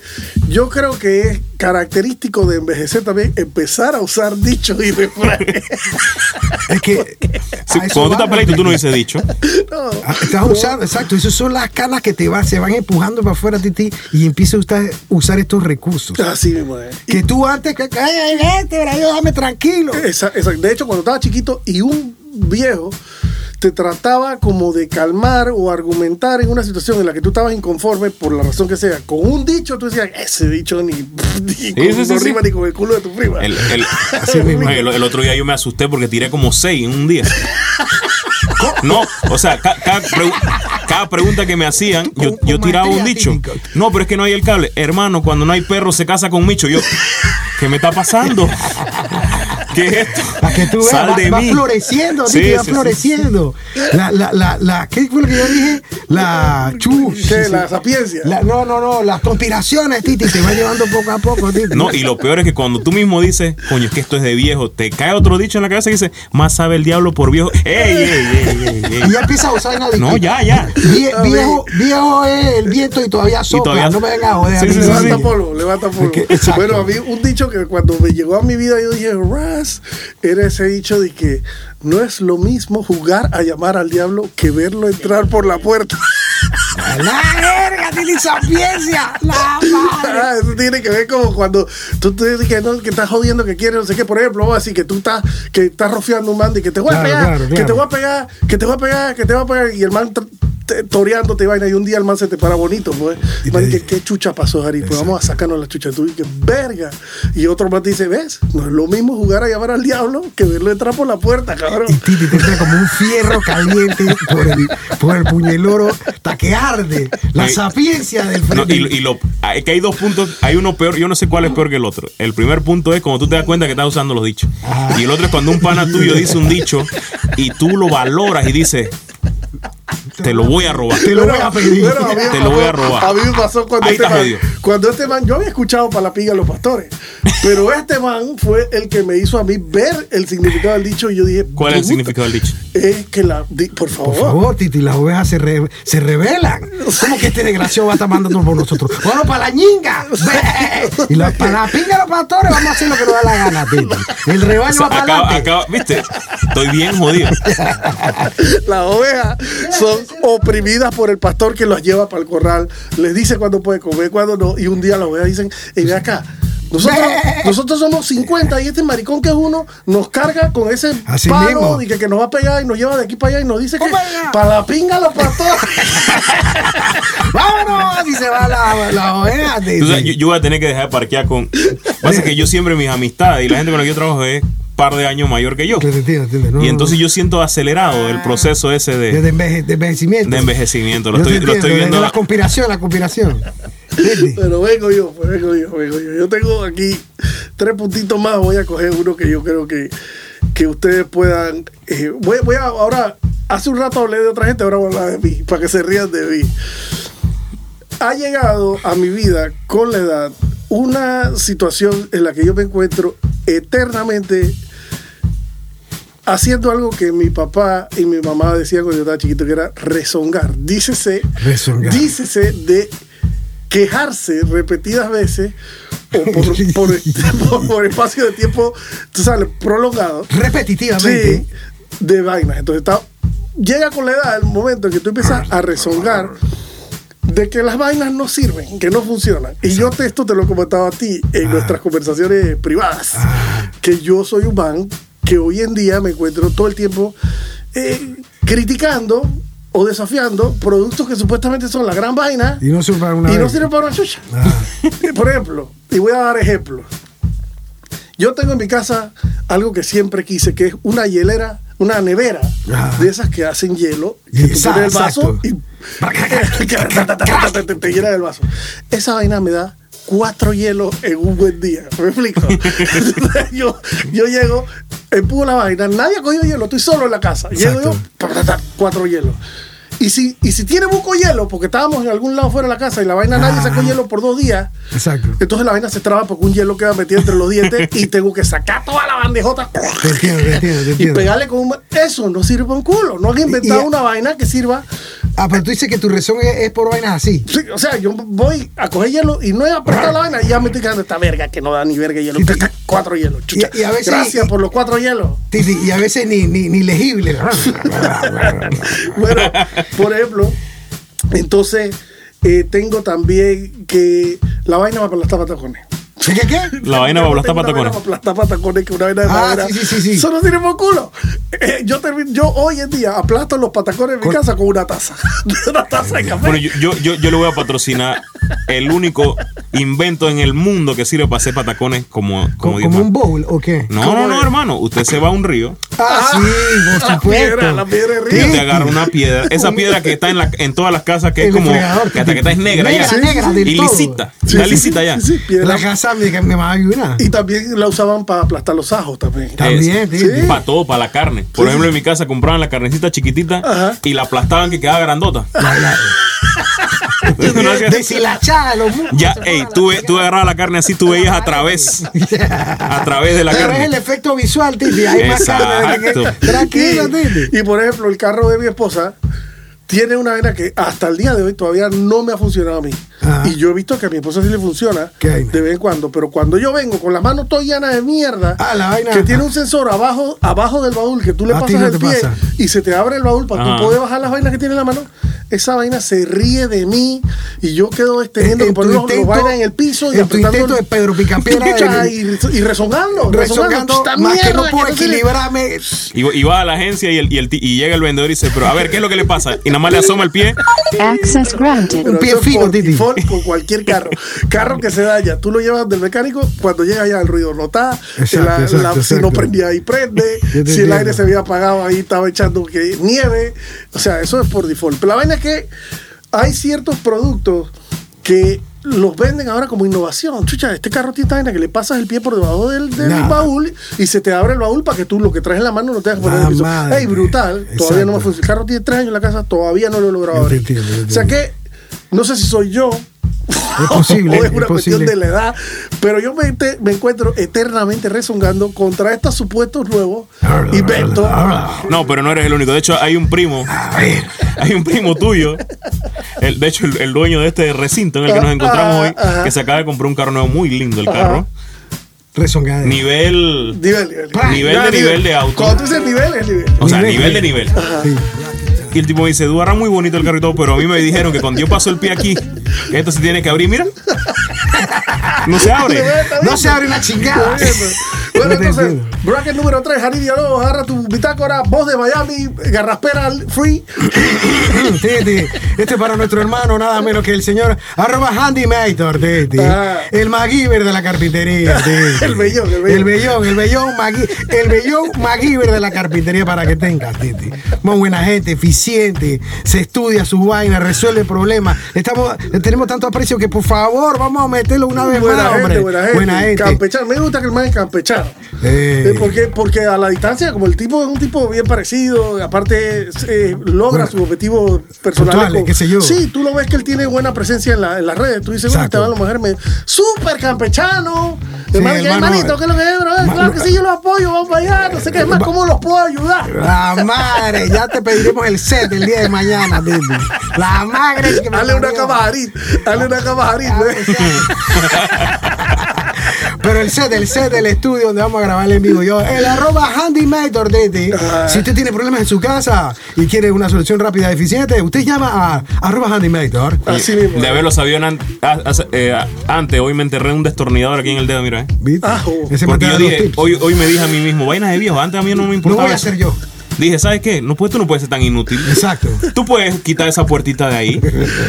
yo creo que es característico de envejecer también empezar a usar dichos y refranes.
Es que.
Sí,
a eso
cuando tú estás peladito, tú no dices dicho.
No.
Ah, Estás usando, exacto, esas son las canas que te van, se van empujando para afuera de ti y empiezas a usar, estos recursos.
Así mismo es.
Que tú antes, que, ay, ay, vete, bra, yo, dame tranquilo.
Esa- esa- de hecho, cuando estaba chiquito y un viejo te trataba como de calmar o argumentar en una situación en la que tú estabas inconforme por la razón que sea, con un dicho tú decías, ese dicho ni, ni
sí,
con,
sí,
rima ni con el culo de tu prima.
El, el-
Así mismo.
el- el otro día yo me asusté porque tiré como seis en un día. No, o sea, ca- cada, pregu- cada pregunta que me hacían, yo,
Con-
yo
con
tiraba un dicho. No, pero es que no hay el cable. Hermano, cuando no hay perro se casa con Micho. Yo, ¿qué me está pasando? ¿Qué es esto?
Para que tú veas,
Sal
va,
de
va
mí.
floreciendo,
Sí,
Titi, va
sí, sí.
floreciendo. La, la, la, la, ¿qué fue lo que yo dije? La chu.
¿Qué? La sapiencia.
La- no, no, no, las conspiraciones, Titi, te va llevando poco a poco, Titi.
No, y lo peor es que cuando tú mismo dices, coño, es que esto es de viejo, te cae otro dicho en la cabeza y dice, más sabe el diablo por viejo. ¡Ey, ey, ey, ey, ey!
Y ya empieza a usar una
No, ya, ya.
Vie- viejo, viejo es el viento y todavía sopla.
todavía-
No me vengas a joder.
Levanta
sí.
polvo, levanta polvo.
que-
bueno, a mí un dicho que cuando me llegó a mi vida yo dije, Ras, era ese dicho de que no es lo mismo jugar a llamar al diablo que verlo entrar por la puerta.
La verga, Titi, sapiencia. La madre.
Ah, Eso tiene que ver como cuando tú te dices que, no, que estás jodiendo que quieres, no sé qué. Por ejemplo, vamos a decir que tú estás, que estás rofiando un man y que te voy a
Claro,
pegar,
claro,
que te voy a pegar, que te voy a pegar, que te voy a pegar. Y el man te- toreándote vaina y un día el man se te para bonito, pues.
Y
Man, que,
dice-
¿Qué chucha pasó, Jari? Pues vamos a sacarnos la chucha. Tú dices, verga. Y otro man te dice, ¿ves? No es lo mismo jugar a llamar al diablo que verlo entrar por la puerta,
Y
cabrón.
Titi te entra como un fierro caliente por el, por el puñeloro hasta que arde. La
Sí.
sapiencia del
No,
frente.
y, y lo, es que hay dos puntos, hay uno peor, yo no sé cuál es peor que el otro. El primer punto es cuando tú te das cuenta que estás usando los dichos. Y el otro es cuando un pana tuyo dice un dicho y tú lo valoras y dices, te lo voy a robar.
Te lo voy a pedir.
Te lo voy a robar.
A mí me pasó cuando
Ahí
este,
está
man, cuando este man, yo había escuchado para la piga los pastores, pero este man fue el que me hizo a mí ver el significado del dicho y yo dije,
¿Cuál es el
"Puta,
significado del dicho?
Es que la, di- por favor.
Por favor, Titi, las ovejas se, re- se rebelan. ¿Cómo que este desgraciado va a estar mandando por nosotros? ¡Bueno, para la ñinga! ¡Ve! Y la, para la pinga de los pastores vamos a hacer lo que nos da la gana, Titi. El
O
rebaño
sea,
va para
acaba- acaba- ¿Viste? Estoy bien jodido.
Las ovejas son oprimidas por el pastor que los lleva para el corral. Les dice cuándo puede comer, cuándo no. Y un día las ovejas dicen, hey, ve acá. Nosotros, nosotros somos 50 y este maricón que es uno nos carga con ese
Así
palo
mismo.
y que, que nos va a pegar y nos lleva de aquí para allá y nos dice que para la pinga los pastores.
¡Vámonos! Y se va la, la oveja,
yo, yo voy a tener que dejar de parquear con. Pasa que yo siempre mis amistades y la gente con la que yo trabajo es par de años mayor que yo.
Que te entiendo, entiendo. No,
Y
no,
entonces
no.
yo siento acelerado el proceso ese
De,
de,
enveje- de envejecimiento.
de envejecimiento. Lo estoy, lo estoy
entiendo, de-
viendo.
de la conspiración, la conspiración.
Pero vengo yo, pues vengo yo, vengo yo. Yo tengo aquí tres puntitos más. Voy a coger uno que yo creo que, que ustedes puedan. eh, voy, voy a ahora. Hace un rato hablé de otra gente, ahora voy a hablar de mí, para que se rían de mí. Ha llegado a mi vida con la edad una situación en la que yo me encuentro eternamente haciendo algo que mi papá y mi mamá decían cuando yo estaba chiquito, que era rezongar. Dícese,
Rezongar.
dícese de quejarse repetidas veces o por, por, por- por espacio de tiempo, tú sabes, prolongado.
Repetitivamente.
Sí, de vainas. Entonces está, llega con la edad el momento en que tú empiezas a rezongar de que las vainas no sirven, que no funcionan. Y yo te, esto te lo he comentado a ti en nuestras conversaciones privadas, que yo soy un man que hoy en día me encuentro todo el tiempo eh, criticando o desafiando productos que supuestamente son la gran vaina
Y no sirve para una
y no sirven para una chucha.
Ah.
Por ejemplo, y voy a dar ejemplos. Yo tengo en mi casa algo que siempre quise, que es una hielera, una nevera
Ah.
de esas que hacen hielo,
Y
tú pones el vaso
exacto.
y te llena el vaso. Esa vaina me da cuatro hielos en un buen día. ¿Me explico? yo, yo llego, empujo la vaina, nadie ha cogido hielo, estoy solo en la casa. Llego yo,
Exacto.
cuatro hielos. Y si, y si tiene buco hielo, porque estábamos en algún lado fuera de la casa y la vaina nadie sacó hielo por dos días,
Exacto.
entonces la vaina se traba porque un hielo queda metido entre los dientes y tengo que sacar toda la bandejota
Te entiendo, te entiendo, te
y pegarle con un... Eso no sirve un culo. No han inventado
y-
una vaina que sirva...
Ah, pero tú dices que tu razón es, es por vainas así.
Sí, o sea, yo voy a coger hielo y no he apretado la vaina y ya me estoy quedando esta verga que no da ni verga hielo.
Y te-
Cuatro hielos. chucha.
y a veces-
Gracias por los cuatro hielos.
Y a veces ni, ni, ni legible.
bueno, por ejemplo, entonces eh, tengo también que la vaina va para las patacones.
¿Qué, qué, qué?
La vaina para aplastar patacones.
para aplastar patacones que una vaina de
Ah,
madera.
sí, sí, sí, sí.
Eso no tiene por culo. Eh, yo, termino- yo hoy en día aplasto los patacones en mi casa con una taza. una taza de café.
Bueno, yo, yo, yo, yo le voy a patrocinar el único invento en el mundo que sirve para hacer patacones como, como
¿Como, un bowl o qué?
No,
¿Cómo
no, no, hermano. Usted se va a un río
Ah, sí, por
la
supuesto.
piedra, la piedra de
y
río.
usted agarra una piedra. Esa piedra que está en, la, en todas las casas, que es como. Que hasta que está es negra,
Negra,
ya.
negra del
y
todo.
lisita.
Sí,
está
sí,
lisita
sí,
ya.
sí, sí.
La casa que mi mamá.
Y también la usaban para aplastar los ajos también.
También,
Sí.
Titi.
Para todo, para la carne. Por
Sí,
ejemplo,
sí.
en mi casa compraban la carnecita chiquitita
Ajá.
y la aplastaban que quedaba grandota.
La- la- Deshilachada, los
ya, ey, tú, tú agarrabas la carne así, tú veías a través. A través de la
Pero es el efecto visual, Titi. Hay más carne. Tranquilo, Titi.
Y, por ejemplo, el carro de mi esposa tiene una vaina que hasta el día de hoy todavía no me ha funcionado a mí.
Ajá.
Y yo he visto que a mi esposa sí le funciona de vez en cuando. Pero cuando yo vengo con las manos todas llenas de mierda,
Ah, la vaina.
que tiene un sensor abajo, abajo del baúl que tú le
A
pasas
no
el pie
pasa.
y se te abre el baúl para
Ajá.
tú poder bajar las vainas que tiene en la mano, esa vaina se ríe de mí y yo quedo teniendo que
En tu
poner los, los
intento-
vainas en el piso y
en tu
apretando
intento de Pedro Picapiedra de-
y, y rezongando, rezongando,
más que no
mierda
puedo
no sirve.
equilibrarme.
Y, y va a la agencia y, el, y, el ti- y llega el vendedor y dice, pero a ver, ¿qué es lo que le pasa? Y nada más le asoma el pie.
Access granted.
Un pie
por
Titi.
default con cualquier carro. Carro que se daña, tú lo llevas del mecánico, cuando llega ya el ruido no está,
Exacto,
la-
exacto,
la- si no prendía ahí prende, si el aire se había apagado ahí estaba echando que nieve, o sea, eso es por default. Pero la vaina es que hay ciertos productos que los venden ahora como innovación. Chucha, este carro tiene vaina que le pasas el pie por debajo del, del
Nah.
baúl y se te abre el baúl para que tú lo que traes en la mano no te hagas poner en el piso. Ey, brutal. Todavía no me funciona. El carro tiene tres años en la casa, todavía no lo he logrado
Yo
abrir.
entiendo,
O sea que no sé si soy yo
Es posible,
o es una
es
cuestión
posible.
de la edad, pero yo me, te- me encuentro eternamente rezongando contra estos supuestos nuevos inventos.
No, pero no eres el único. De hecho, hay un primo. Hay un primo tuyo. el- de hecho, el, el dueño de este recinto en el que nos encontramos hoy,
Ajá.
que se acaba de comprar un carro nuevo muy lindo el carro.
Rezongada.
Nivel.
Nivel, nivel.
De nivel de auto.
Cuando tú dices nivel, es nivel.
O sea,
Nivel.
nivel de nivel.
Sí.
Y el tipo me dice, Duara, muy bonito el todo, pero a mí me dijeron que cuando yo paso el pie aquí, esto se tiene que abrir, mira. No se abre.
No se abre una chingada.
Bueno, entonces, bracket número 3, Jari Dialogos, agarra tu bitácora, voz de Miami, garraspera free.
Titi, este es para nuestro hermano, nada menos que el señor arroba Handymator, Titi.
Ah.
El MacGyver de la carpintería, Titi.
El bellón, el bellón.
El bellón, el bellón, Magui- el bellón MacGyver de la carpintería para que tengas, Titi. Muy buena gente, eficiente, se estudia sus vainas, resuelve problemas. Estamos, tenemos tanto aprecio que por favor vamos a meterlo una vez
Buena
más,
gente,
hombre.
buena gente.
Buena gente.
Campechar, me gusta que el man es campechar.
Eh.
Eh, porque, porque a la distancia, como el tipo es un tipo bien parecido, aparte eh, logra
Bueno,
sus objetivos personales.
qué sé yo.
Sí, tú lo ves que él tiene buena presencia en, la- en las redes. Tú dices, bueno, te va a la mujer, me, súper campechano.
Sí,
hermano, ¿qué,
hermano,
hermanito, ¿qué es lo que es, bro? claro que sí, yo lo apoyo, vamos para allá. No sé qué es más, ¿cómo los puedo ayudar?
La madre, ya te pediremos el set el día de mañana, Didi. La madre que me
Dale una cabajarín, dale una cabajarín.
Ah. Pero el set, el set del estudio donde vamos a grabar en vivo, yo, el arroba handymator, Didi.
Ah.
Si usted tiene problemas en su casa y quiere una solución rápida y eficiente, usted llama a arroba handymator.
Así mismo.
De haberlo sabido an- a- a- eh, antes, hoy me enterré un destornillador aquí en el dedo, mira. eh.
Ese me
Porque yo dije, hoy, hoy me dije a mí mismo, vaina de viejo, antes a mí no me
Lo
importaba.
voy a hacer yo.
Dije, ¿sabes qué? No, pues tú no puedes ser tan inútil.
Exacto.
Tú puedes quitar esa puertita de ahí.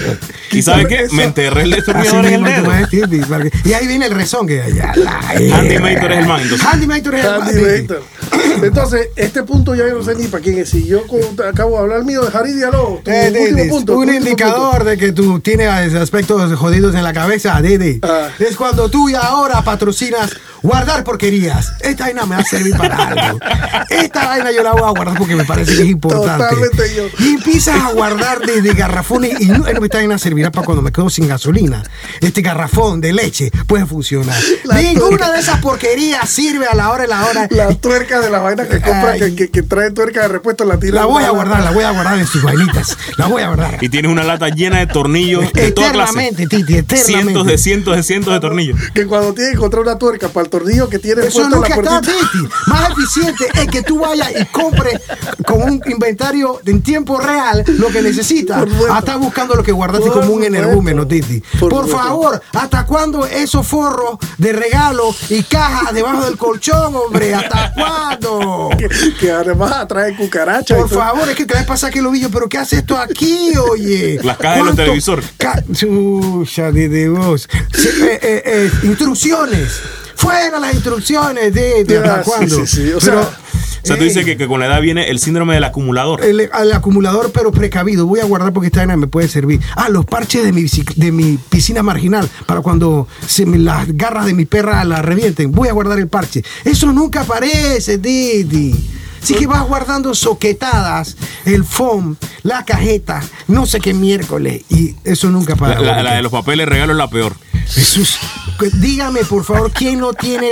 ¿Y sabes qué? Me enterré el destornillador en el dedo.
Y ahí viene el rezón que ya la
Handymator es el man.
Handymator es el man.
Entonces, este punto ya yo no sé ni para quién es. Si yo acabo de hablar mío de Jarí Diallo, tu
Eh,
punto.
un
último
indicador de que tú tienes aspectos jodidos en la cabeza, Didi.
Ah.
Es cuando tú y ahora patrocinas guardar porquerías. Esta vaina me va a servir para algo. Esta vaina yo la voy a guardar porque me parece que es importante.
Totalmente yo.
Y empiezas a guardar de, de garrafones y no, esta vaina servirá para cuando me quedo sin gasolina. Este garrafón de leche puede funcionar.
La
Ninguna
tuerca.
de esas porquerías sirve a la hora y la hora.
punto. La tuerca de las que compra, que, que, que trae tuerca de repuesto, la tira.
La voy a guardar, la voy a guardar en sus vainitas. La voy a guardar.
Y tienes una lata llena de tornillos de toda clase.
Titi, eternamente.
Cientos de cientos de cientos de tornillos.
Que cuando tienes que encontrar una tuerca para el tornillo que tiene
Eso
puesto en la
nunca está. Titi. Más eficiente es que tú vayas y compres con un inventario en tiempo real lo que necesitas. Hasta buscando lo que guardaste
Por
como un energúmeno, Titi.
Por
Por, favor, ¿hasta cuándo esos forros de regalo y cajas debajo del colchón, hombre? ¿Hasta cuándo?
Que, que además atrae cucarachas.
Por favor, es que te vez pasa que lo vi yo, pero ¿qué hace esto aquí, oye?
Las cajas de los
¿Cuánto
televisores.
ca- Chucha de, de vos. Sí, eh, eh, eh, instrucciones. Fuera las instrucciones de, de
Ah,
hasta
sí,
cuándo.
sí, sí. O
Pero,
sea,
O sea, tú dices que, que con la edad viene el síndrome del acumulador.
el, el acumulador, pero precavido. Voy a guardar porque esta vaina me puede servir. Ah, los parches de mi, de mi piscina marginal para cuando se me, las garras de mi perra la revienten. Voy a guardar el parche. Eso nunca aparece, Didi. Así que vas guardando soquetadas, el foam, la cajeta, no sé qué miércoles. Y eso nunca
La,
para.
la- la de los papeles regalo es la peor.
Jesús, dígame por favor, ¿quién no tiene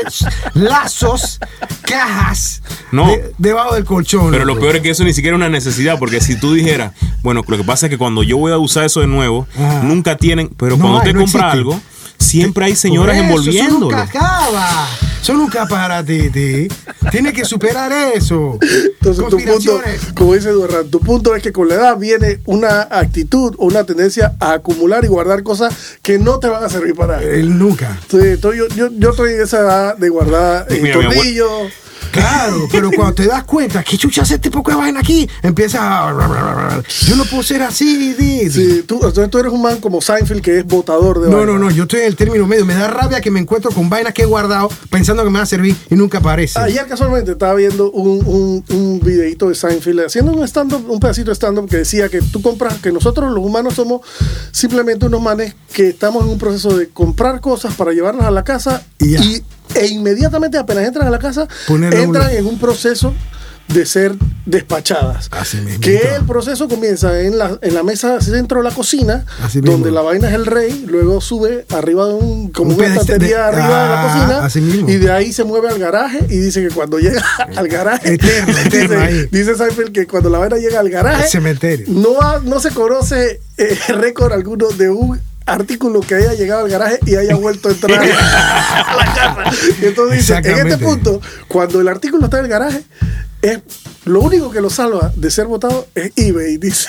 lazos, cajas
No.
de- debajo del colchón?
Pero lo peor es que eso ni siquiera es una necesidad, porque si tú dijeras, bueno, lo que pasa es que cuando yo voy a usar eso de nuevo, nunca tienen, pero
No
cuando usted
no
compra
existe.
algo, siempre hay señoras
eso,
envolviéndolo.
Eso nunca acaba. Eso nunca para, Titi. Tiene que superar eso.
Entonces, tu punto, como dice Durán, tu punto es que con la edad viene una actitud o una tendencia a acumular y guardar cosas que no te van a servir para.
Él nunca.
Entonces, yo, yo, yo estoy en esa edad de guardar eh, tornillos.
Claro, pero cuando te das cuenta que chucha hace este poco de vaina aquí, empiezas a. Yo no puedo ser así, Didi.
Sí, tú, entonces tú eres un man como Seinfeld que es botador de
No,
vaina.
no, no, yo estoy en el término medio. Me da rabia que me encuentro con vainas que he guardado pensando que me va a servir y nunca aparece.
Ayer casualmente estaba viendo un, un, un videito de Seinfeld haciendo un stand un pedacito de stand-up que decía que tú compras, que nosotros los humanos somos simplemente unos manes que estamos en un proceso de comprar cosas para llevarlas a la casa
Y ya.
E inmediatamente apenas entran a la casa,
Ponerle
entran en un proceso de ser despachadas.
Así mismito.
que el proceso comienza en la, en la mesa centro de la cocina,
Así mismo.
donde la vaina es el rey, luego sube arriba de un, como
Un
una estantería
de-
arriba de la
Ah,
cocina,
así mismo.
y de ahí se mueve al garaje y dice que cuando llega al garaje,
Eterno, eterno
dice, Seinfeld que cuando la vaina llega al garaje,
El cementerio.
no, ha- no se conoce eh, récord alguno de un artículo que haya llegado al garaje y haya vuelto a entrar a la casa. Y entonces dice, en este punto, cuando el artículo está en el garaje, es lo único que lo salva de ser votado es eBay, dice.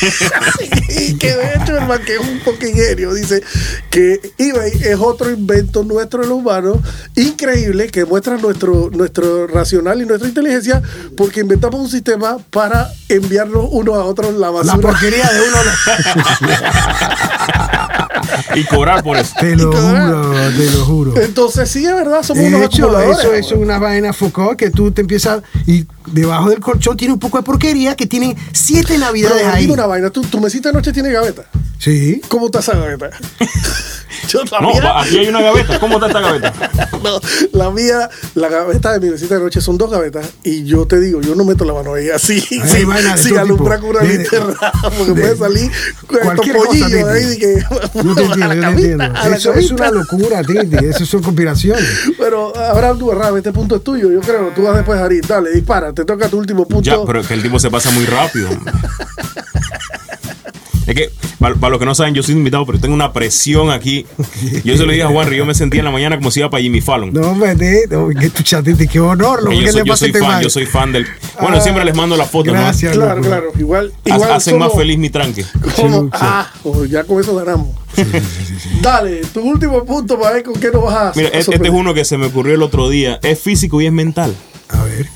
y que de hecho el man que es un poco ingenio, dice que eBay es otro invento nuestro de los humanos, increíble, que muestra nuestro, nuestro racional y nuestra inteligencia, porque inventamos un sistema para enviarnos unos a otros la
La
basura.
porquería de uno.
Y cobrar por eso.
Te lo juro, te lo juro.
Entonces sí es verdad, somos
De
unos
hecho,
acumuladores.
eso, eso es una vaina Foucault que tú te empiezas y debajo del colchón tiene un poco de porquería que tiene siete
Pero
navidades ahí.
dime una vaina, ¿tu, tu mesita de noche tiene gaveta.
Sí.
¿Cómo está esa gaveta? Yo la
No,
mía,
aquí hay una gaveta. ¿Cómo está esta gaveta?
no, la mía, la gaveta de mi mesita de noche son dos gavetas y yo te digo, yo no meto la mano ahí así, sin,
vaina
alumbrar
tipo.
con una
De-
linterna, porque
de-
puede salir con estos pollillos ahí que
Yo
a
entiendo,
la a la
Eso es una locura, Titi. Eso son conspiraciones.
Pero Abraham Duarrame, este punto es tuyo, yo creo. Tú vas después, Ari. Dale, dispara, te toca tu último punto.
Ya, pero es que el tiempo se pasa muy rápido. Es que, para, para los que no saben, yo soy invitado, pero tengo una presión aquí. Yo se lo dije a Juan, yo me sentía en la mañana como si iba para Jimmy Fallon.
No, de- no, que tu chatiti, qué honor. Lo
Y
que
yo, soy,
le
yo soy
este
fan, yo soy fan del. Bueno,
Ah,
siempre les mando la foto,
gracias.
¿no?
Claro, claro. Igual,
Ha-
igual
Hacen más feliz mi tranque.
ah, oh, ya con eso ganamos. Dale, tu último punto para ver con qué nos vas a
Mira, este, este es uno que se me ocurrió el otro día. Es físico y es mental.
A ver.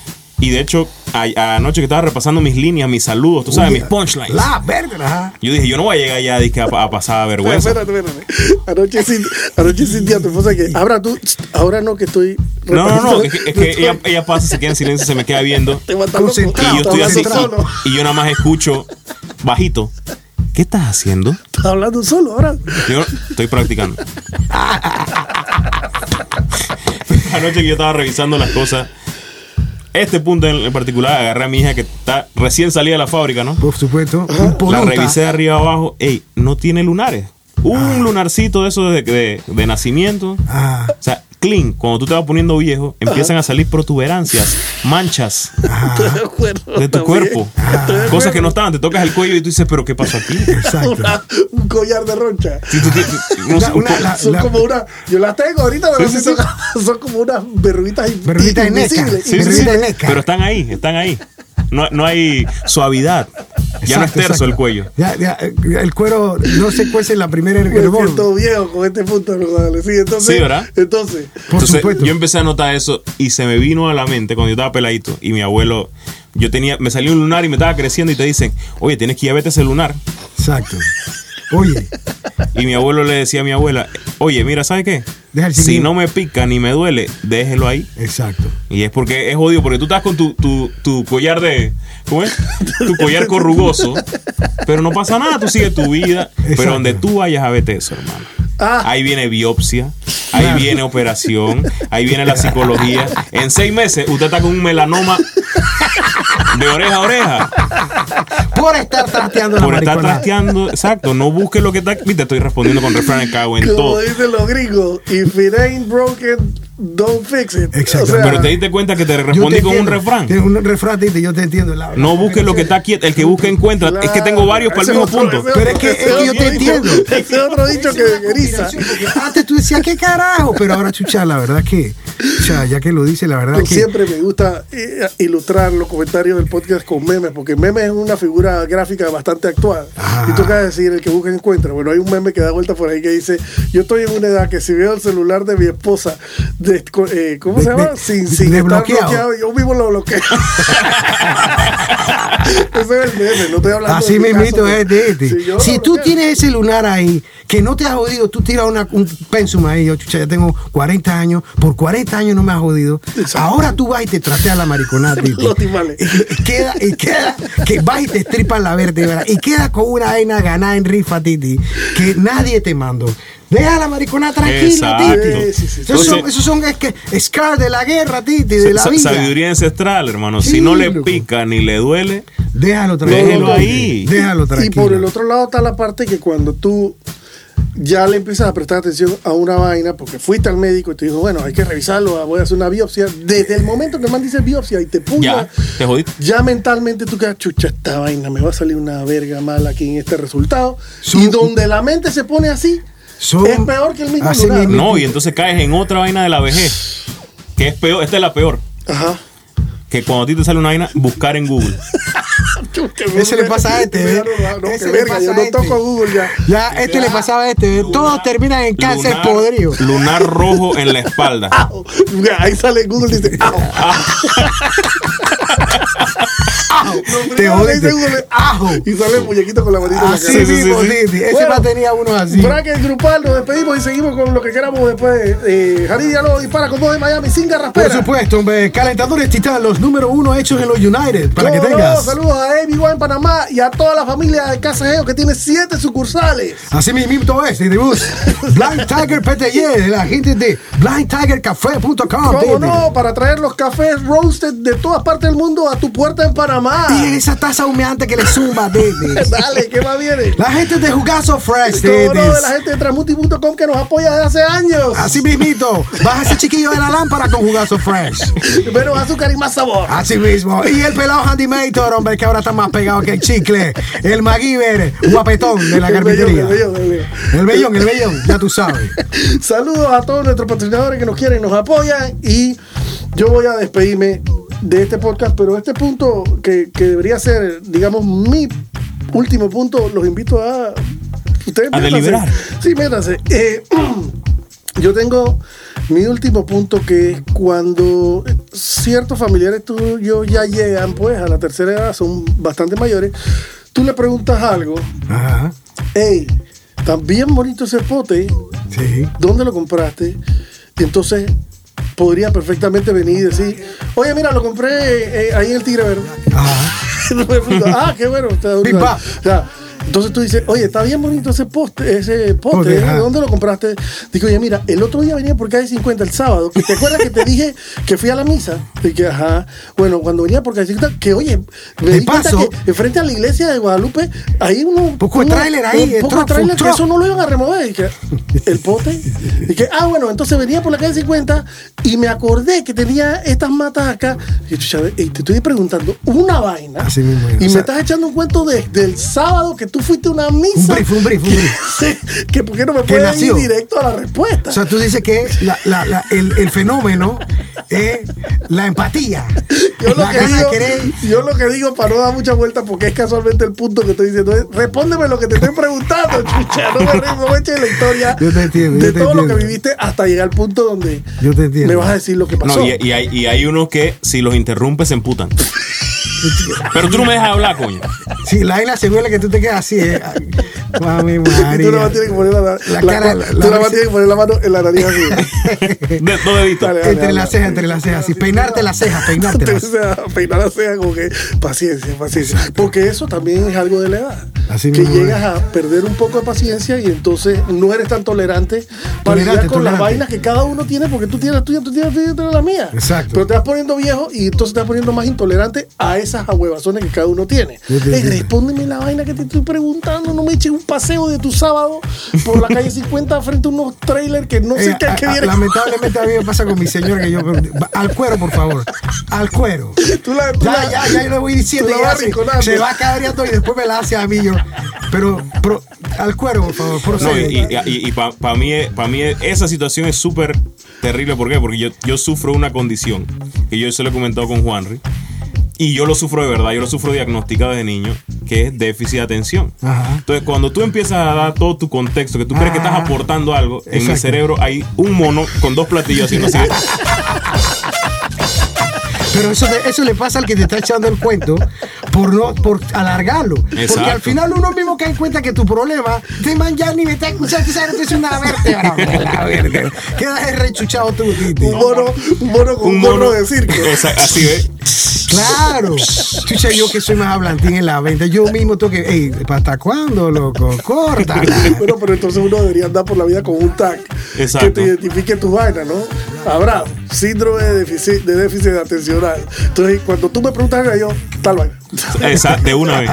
Y de hecho, a- anoche que estaba repasando mis líneas, mis saludos, tú sabes, mis punchlines.
La verga, ajá.
Yo dije, yo no voy a llegar ya dizque, a, a pasar vergüenza.
Espérate, espérate. Anoche, Cintia- anoche Cintia, tu esposa que, ahora tú, ahora no que estoy...
No, no, no, es que, es que
estoy-
ella, ella pasa, se queda en silencio, se me queda viendo.
te va a estar loco.
Concentrado.
Y yo estoy así, y, y yo nada más escucho bajito. ¿Qué estás haciendo?
Estás hablando solo ahora.
Yo estoy practicando. Anoche que yo estaba revisando las cosas. Este punto en particular, agarré a mi hija que está recién salida de la fábrica, ¿no?
Por supuesto. Un
La revisé de arriba abajo. Ey, no tiene lunares. Un lunarcito de esos de, de- de nacimiento.
Ah,
O sea, clean. Cuando tú te vas poniendo viejo, empiezan a salir protuberancias, manchas
Estoy de
tu
también.
cuerpo. Cosas que no estaban. Te tocas el cuello y tú dices, pero ¿qué pasó aquí?
exacto.
Una- un collar de roncha.
Si tú tienes- no sé,
Una- una- la-
Son como una. Yo las tengo ahorita, pero
Sí,
sí son, son como unas verruguitas
Verruguitas
invisibles.
Pero están ahí, están ahí. No, no hay suavidad. Ya no es terso
exacto.
el cuello.
Ya, ya, el cuero no se cuece en la primera
Me
hervor.
siento viejo con este punto, sí, entonces,
Sí, ¿verdad?
Entonces,
Por
Entonces,
supuesto.
yo empecé a notar eso y se me vino a la mente cuando yo estaba peladito y mi abuelo, yo tenía, me salió un lunar y me estaba creciendo y te dicen, oye, tienes que ir a verte ese lunar.
Exacto. Oye,
Y mi abuelo le decía a mi abuela, oye, mira, ¿sabes qué? Si no me pica ni me duele, déjelo ahí.
exacto.
Y es porque es jodido, porque tú estás con tu, tu, tu collar de. ¿Cómo es? Tu collar corrugoso. Pero no pasa nada, tú sigues tu vida.
Exacto.
Pero donde tú vayas a verte eso, hermano.
Ah.
Ahí viene biopsia, ahí
Claro.
viene operación, ahí viene la psicología. En seis meses usted está con un melanoma de oreja a oreja.
Por estar trasteando la
Por estar
maricona.
trasteando, exacto. No busque lo que está. Viste, estoy respondiendo con refranes cago en
como
todo.
dicen los gringos, if it ain't broken, don't fix it.
Exacto.
O sea,
Pero te diste cuenta que te respondí
te
con un refrán.
Tienes un refrán, Titi, yo te entiendo. La,
No busque lo que está quieto. El que busca encuentra. Es que tengo varios para el mismo
otro-
punto.
Pero es que- es que yo te entiendo.
Ese otro dicho que eriza.
Antes tú decías, ¿qué carajo? Pero ahora, chucha, la verdad que, chucha, ya que lo dice, la verdad que.
siempre me gusta eh, ilustrar los comentarios del podcast con memes, porque memes es una figura gráfica bastante actual.
Ah.
Y tú acabas de decir, el que busca encuentra. Bueno, hay un meme que da vuelta por ahí que dice, yo estoy en una edad que si veo el celular de mi esposa, de- eh, ¿cómo se
De-
llama?
de-
sin sin
de
estar
bloqueado.
bloqueado, yo mismo lo bloqueo. Ese es el meme, no estoy hablando
Así
de mi
mismito es, Titi.
Si
Si tú
bloqueo.
tienes ese lunar ahí, que no te has jodido, tú tiras una- un pensum ahí, yo chucha, ya tengo 40 años, por 40 años no me has jodido. Ahora tú vas y te trateas la mariconada.
Los timales.
Y queda, y queda, que vas y te estripas la vértebra, y queda con una vaina ganada en rifa, Titi, que nadie te mandó. Deja la maricona tranquila,
Exacto.
Titi.
Sí, sí, sí.
Esos son, esos son es que, scars de la guerra, Titi, de la vida.
Sabiduría ancestral, hermano.
Sí,
si no le
loco.
pica ni le duele,
Déjalo tranquilo.
Déjelo ahí.
Déjalo
Y
tranquilo.
por el otro lado está la parte que cuando tú ya le empiezas a prestar atención a una vaina, porque fuiste al médico y te dijo, bueno, hay que revisarlo, voy a hacer una biopsia. Desde el momento que el man dice biopsia y te
ya, te jodiste.
ya mentalmente tú quedas, chucha, esta vaina, me va a salir una verga mala aquí en este resultado. Y donde la mente se pone así,
Son-
es peor que el mismo
así
lunar.
No, y entonces caes en otra vaina de la vejez. Que es peor, esta es la peor.
Ajá.
Que cuando a ti te sale una vaina, buscar en Google.
Ese le pasa a este,
No, que
le
verga, yo no toco Google ya.
Ya, este le pasaba a este. Todos terminan en cáncer podrido.
Lunar rojo en la espalda.
Ahí sale Google y dice.
Te jodiste. Ajo.
Y sale el muñequito con la manita en la
Así
cara.
sí,
mismo,
sí, sí.
Ese
Bueno,
más tenía uno así.
Bracket grupal, nos despedimos y seguimos con lo que queramos después. Eh, Jarí Diallo dispara con voz de Miami sin
Por
garraspera.
supuesto, hombre. Calentadores Titán, los número uno hechos en los United. Para que tengas.
Saludos a Amy en Panamá y a toda la familia de Casa Geo que tiene siete sucursales.
Así mismo es, de bus. Blind Tiger PTY, de la gente de blindtigercafé.com.
¿Cómo no? Para traer los cafés roasted de todas partes del mundo a tu puerta en Panamá.
Y esa taza humeante que le zumba, Titi.
Dale, ¿qué más viene?
La gente de Jugazo Fresh,
¿Cómo no? De la gente de Transmuti.com que nos apoya desde hace años.
Así mismito, baja ese chiquillo de la lámpara con Jugazo Fresh.
Menos azúcar y más sabor.
Así mismo. Y el pelado Handymator, hombre, que ahora está más pegado que el chicle. El MacGyver, guapetón de la
El
carpintería.
el bellón, el bellón.
El bellón, el bellón, ya tú sabes.
Saludos a todos nuestros patrocinadores que nos quieren, nos apoyan y yo voy a despedirme de este podcast, pero este punto que, que debería ser, digamos, mi último punto, los invito a... Ustedes
A
métanse.
deliberar.
Sí, métanse. Eh, yo tengo mi último punto que es cuando ciertos familiares tuyos ya llegan pues a la tercera edad, son bastante mayores, tú le preguntas algo,
Ajá.
hey, tan bien bonito ese pote,
Sí.
¿dónde lo compraste? Y entonces podría perfectamente venir y decir, oye, mira, lo compré eh, ahí en el Tigre Verde.
Ajá.
Ah, qué bueno. Está- Entonces tú dices, oye, está bien bonito ese poste, ese poste,
Poste,
¿eh? ¿de dónde lo compraste? Digo, oye, mira, el otro día venía por calle 50 el sábado, que te acuerdas que te dije que fui a la misa, y que, ajá, bueno, cuando venía por calle 50, que oye, me
De
di cuenta
paso-
que enfrente a la iglesia de Guadalupe, hay un
Poco de tráiler ahí,
un poco de tráiler que eso no lo iban a remover, y que, el pote, y que, ah, bueno, entonces venía por la calle 50 y me acordé que tenía estas matas acá, y te estoy preguntando una vaina,
Así mismo
y
O
me estás echando un cuento desde el sábado que tú fuiste a una misa.
Un brief, un brief, un brief.
Sí, que por qué no me
Que
puedes
nació.
ir directo a la respuesta.
O sea, tú dices que la- la- la- el, el fenómeno es la empatía.
yo lo,
la
que digo, yo lo que digo para no dar mucha vuelta porque es casualmente el punto que estoy diciendo es respóndeme lo que te estoy preguntando, chucha, no me, no me eches la historia
Yo te entiendo,
de
yo te
todo lo que viviste hasta llegar al punto donde
Yo te entiendo.
me vas a decir lo que pasó.
No, y, y hay, y hay unos que si los interrumpes se emputan. Pero tú no me dejas hablar, coño.
Sí, la isla se huele que tú te quedas así. Eh. Mami,
Y tú nada
María.
más tienes que poner la,
La
la-
cara-
tú
la-
nada
la-
más tienes que poner la mano en la nariz así.
De, no dedito.
Dale, dale,
Entre
dale.
las cejas, entre las cejas. Y peinarte las cejas, peinarte las
sea, peinar la ceja como que paciencia, paciencia. Porque eso también es algo de la edad.
Así
que
mismo
llegas a perder un poco de paciencia y entonces no eres tan tolerante para
Tolerante,
lidiar con las vainas que cada uno tiene, porque tú tienes la tuya, tú tienes la tuya, tú tienes la mía.
Exacto.
Pero te vas poniendo viejo y entonces te vas poniendo más intolerante a esas ahuevazones que cada uno tiene.
Yo te
Ey,
entiendo.
respóndeme la vaina que te estoy preguntando, no me eches un paseo de tu sábado por la calle 50 frente a unos trailers que no sé
Eh,
qué,
a-
qué
a-
viene.
lamentablemente a mí me pasa con mi señora que yo al cuero por favor al cuero
Tú la- tú
ya,
la-
ya, ya yo le voy diciendo y se va cabreando y después me la hace a mí yo pero, pro- al cuero por favor
No,
procede.
y, para mí, para mí esa situación es súper terrible. ¿Por qué? Porque yo, yo sufro una condición que yo se lo he comentado con Juanri. Y yo lo sufro de verdad, yo lo sufro diagnosticado desde niño, que es déficit de atención.
Ajá.
Entonces, cuando tú empiezas a dar todo tu contexto, que tú crees que estás
Ah.
aportando algo, en mi
Exacto.
cerebro hay un mono con dos platillos haciendo así.
Pero eso, te- eso le pasa al que te está echando el cuento por no por alargarlo. Porque
Exacto.
al final uno mismo cae en cuenta que tu problema, este man ya ni me está escuchando, ¿sabes? Es una vértebra. La vértebra. Quedas rechuchado tú, Titi.
un mono, un mono con un, gorro de circo.
Esa- así ve.
Claro. Chucha, yo que soy más hablantín en la venta. Yo mismo tengo que. Ey, ¿hasta cuándo, loco? Córtala.
Bueno, pero entonces uno debería andar por la vida con un tag
Exacto.
que te identifique tus vainas, ¿no? Habrá síndrome de déficit, de déficit atencional. Entonces, cuando tú me preguntas, yo, tal vaina.
Esa, de una vez.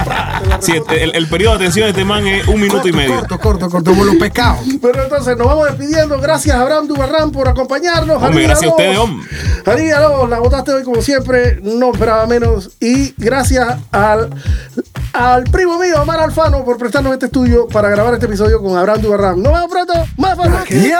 Sí, el, el periodo de atención de este man es un minuto y medio.
Corto, corto, corto, como los pescados.
Pero entonces nos vamos despidiendo. Gracias, Abraham Dubarrán, por acompañarnos.
Hombre, gracias a ustedes, hombre.
Javier la votaste hoy como siempre, no esperaba menos. Y gracias al, al primo mío, Omar Alfano, por prestarnos este estudio para grabar este episodio con Abraham Dubarrán. Nos vemos pronto. Más fácil.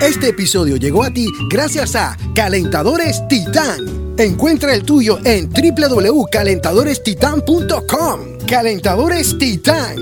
Este episodio llegó a ti gracias a Calentadores Titán. Encuentra el tuyo en www.calentadorestitan.com. Calentadores Titán.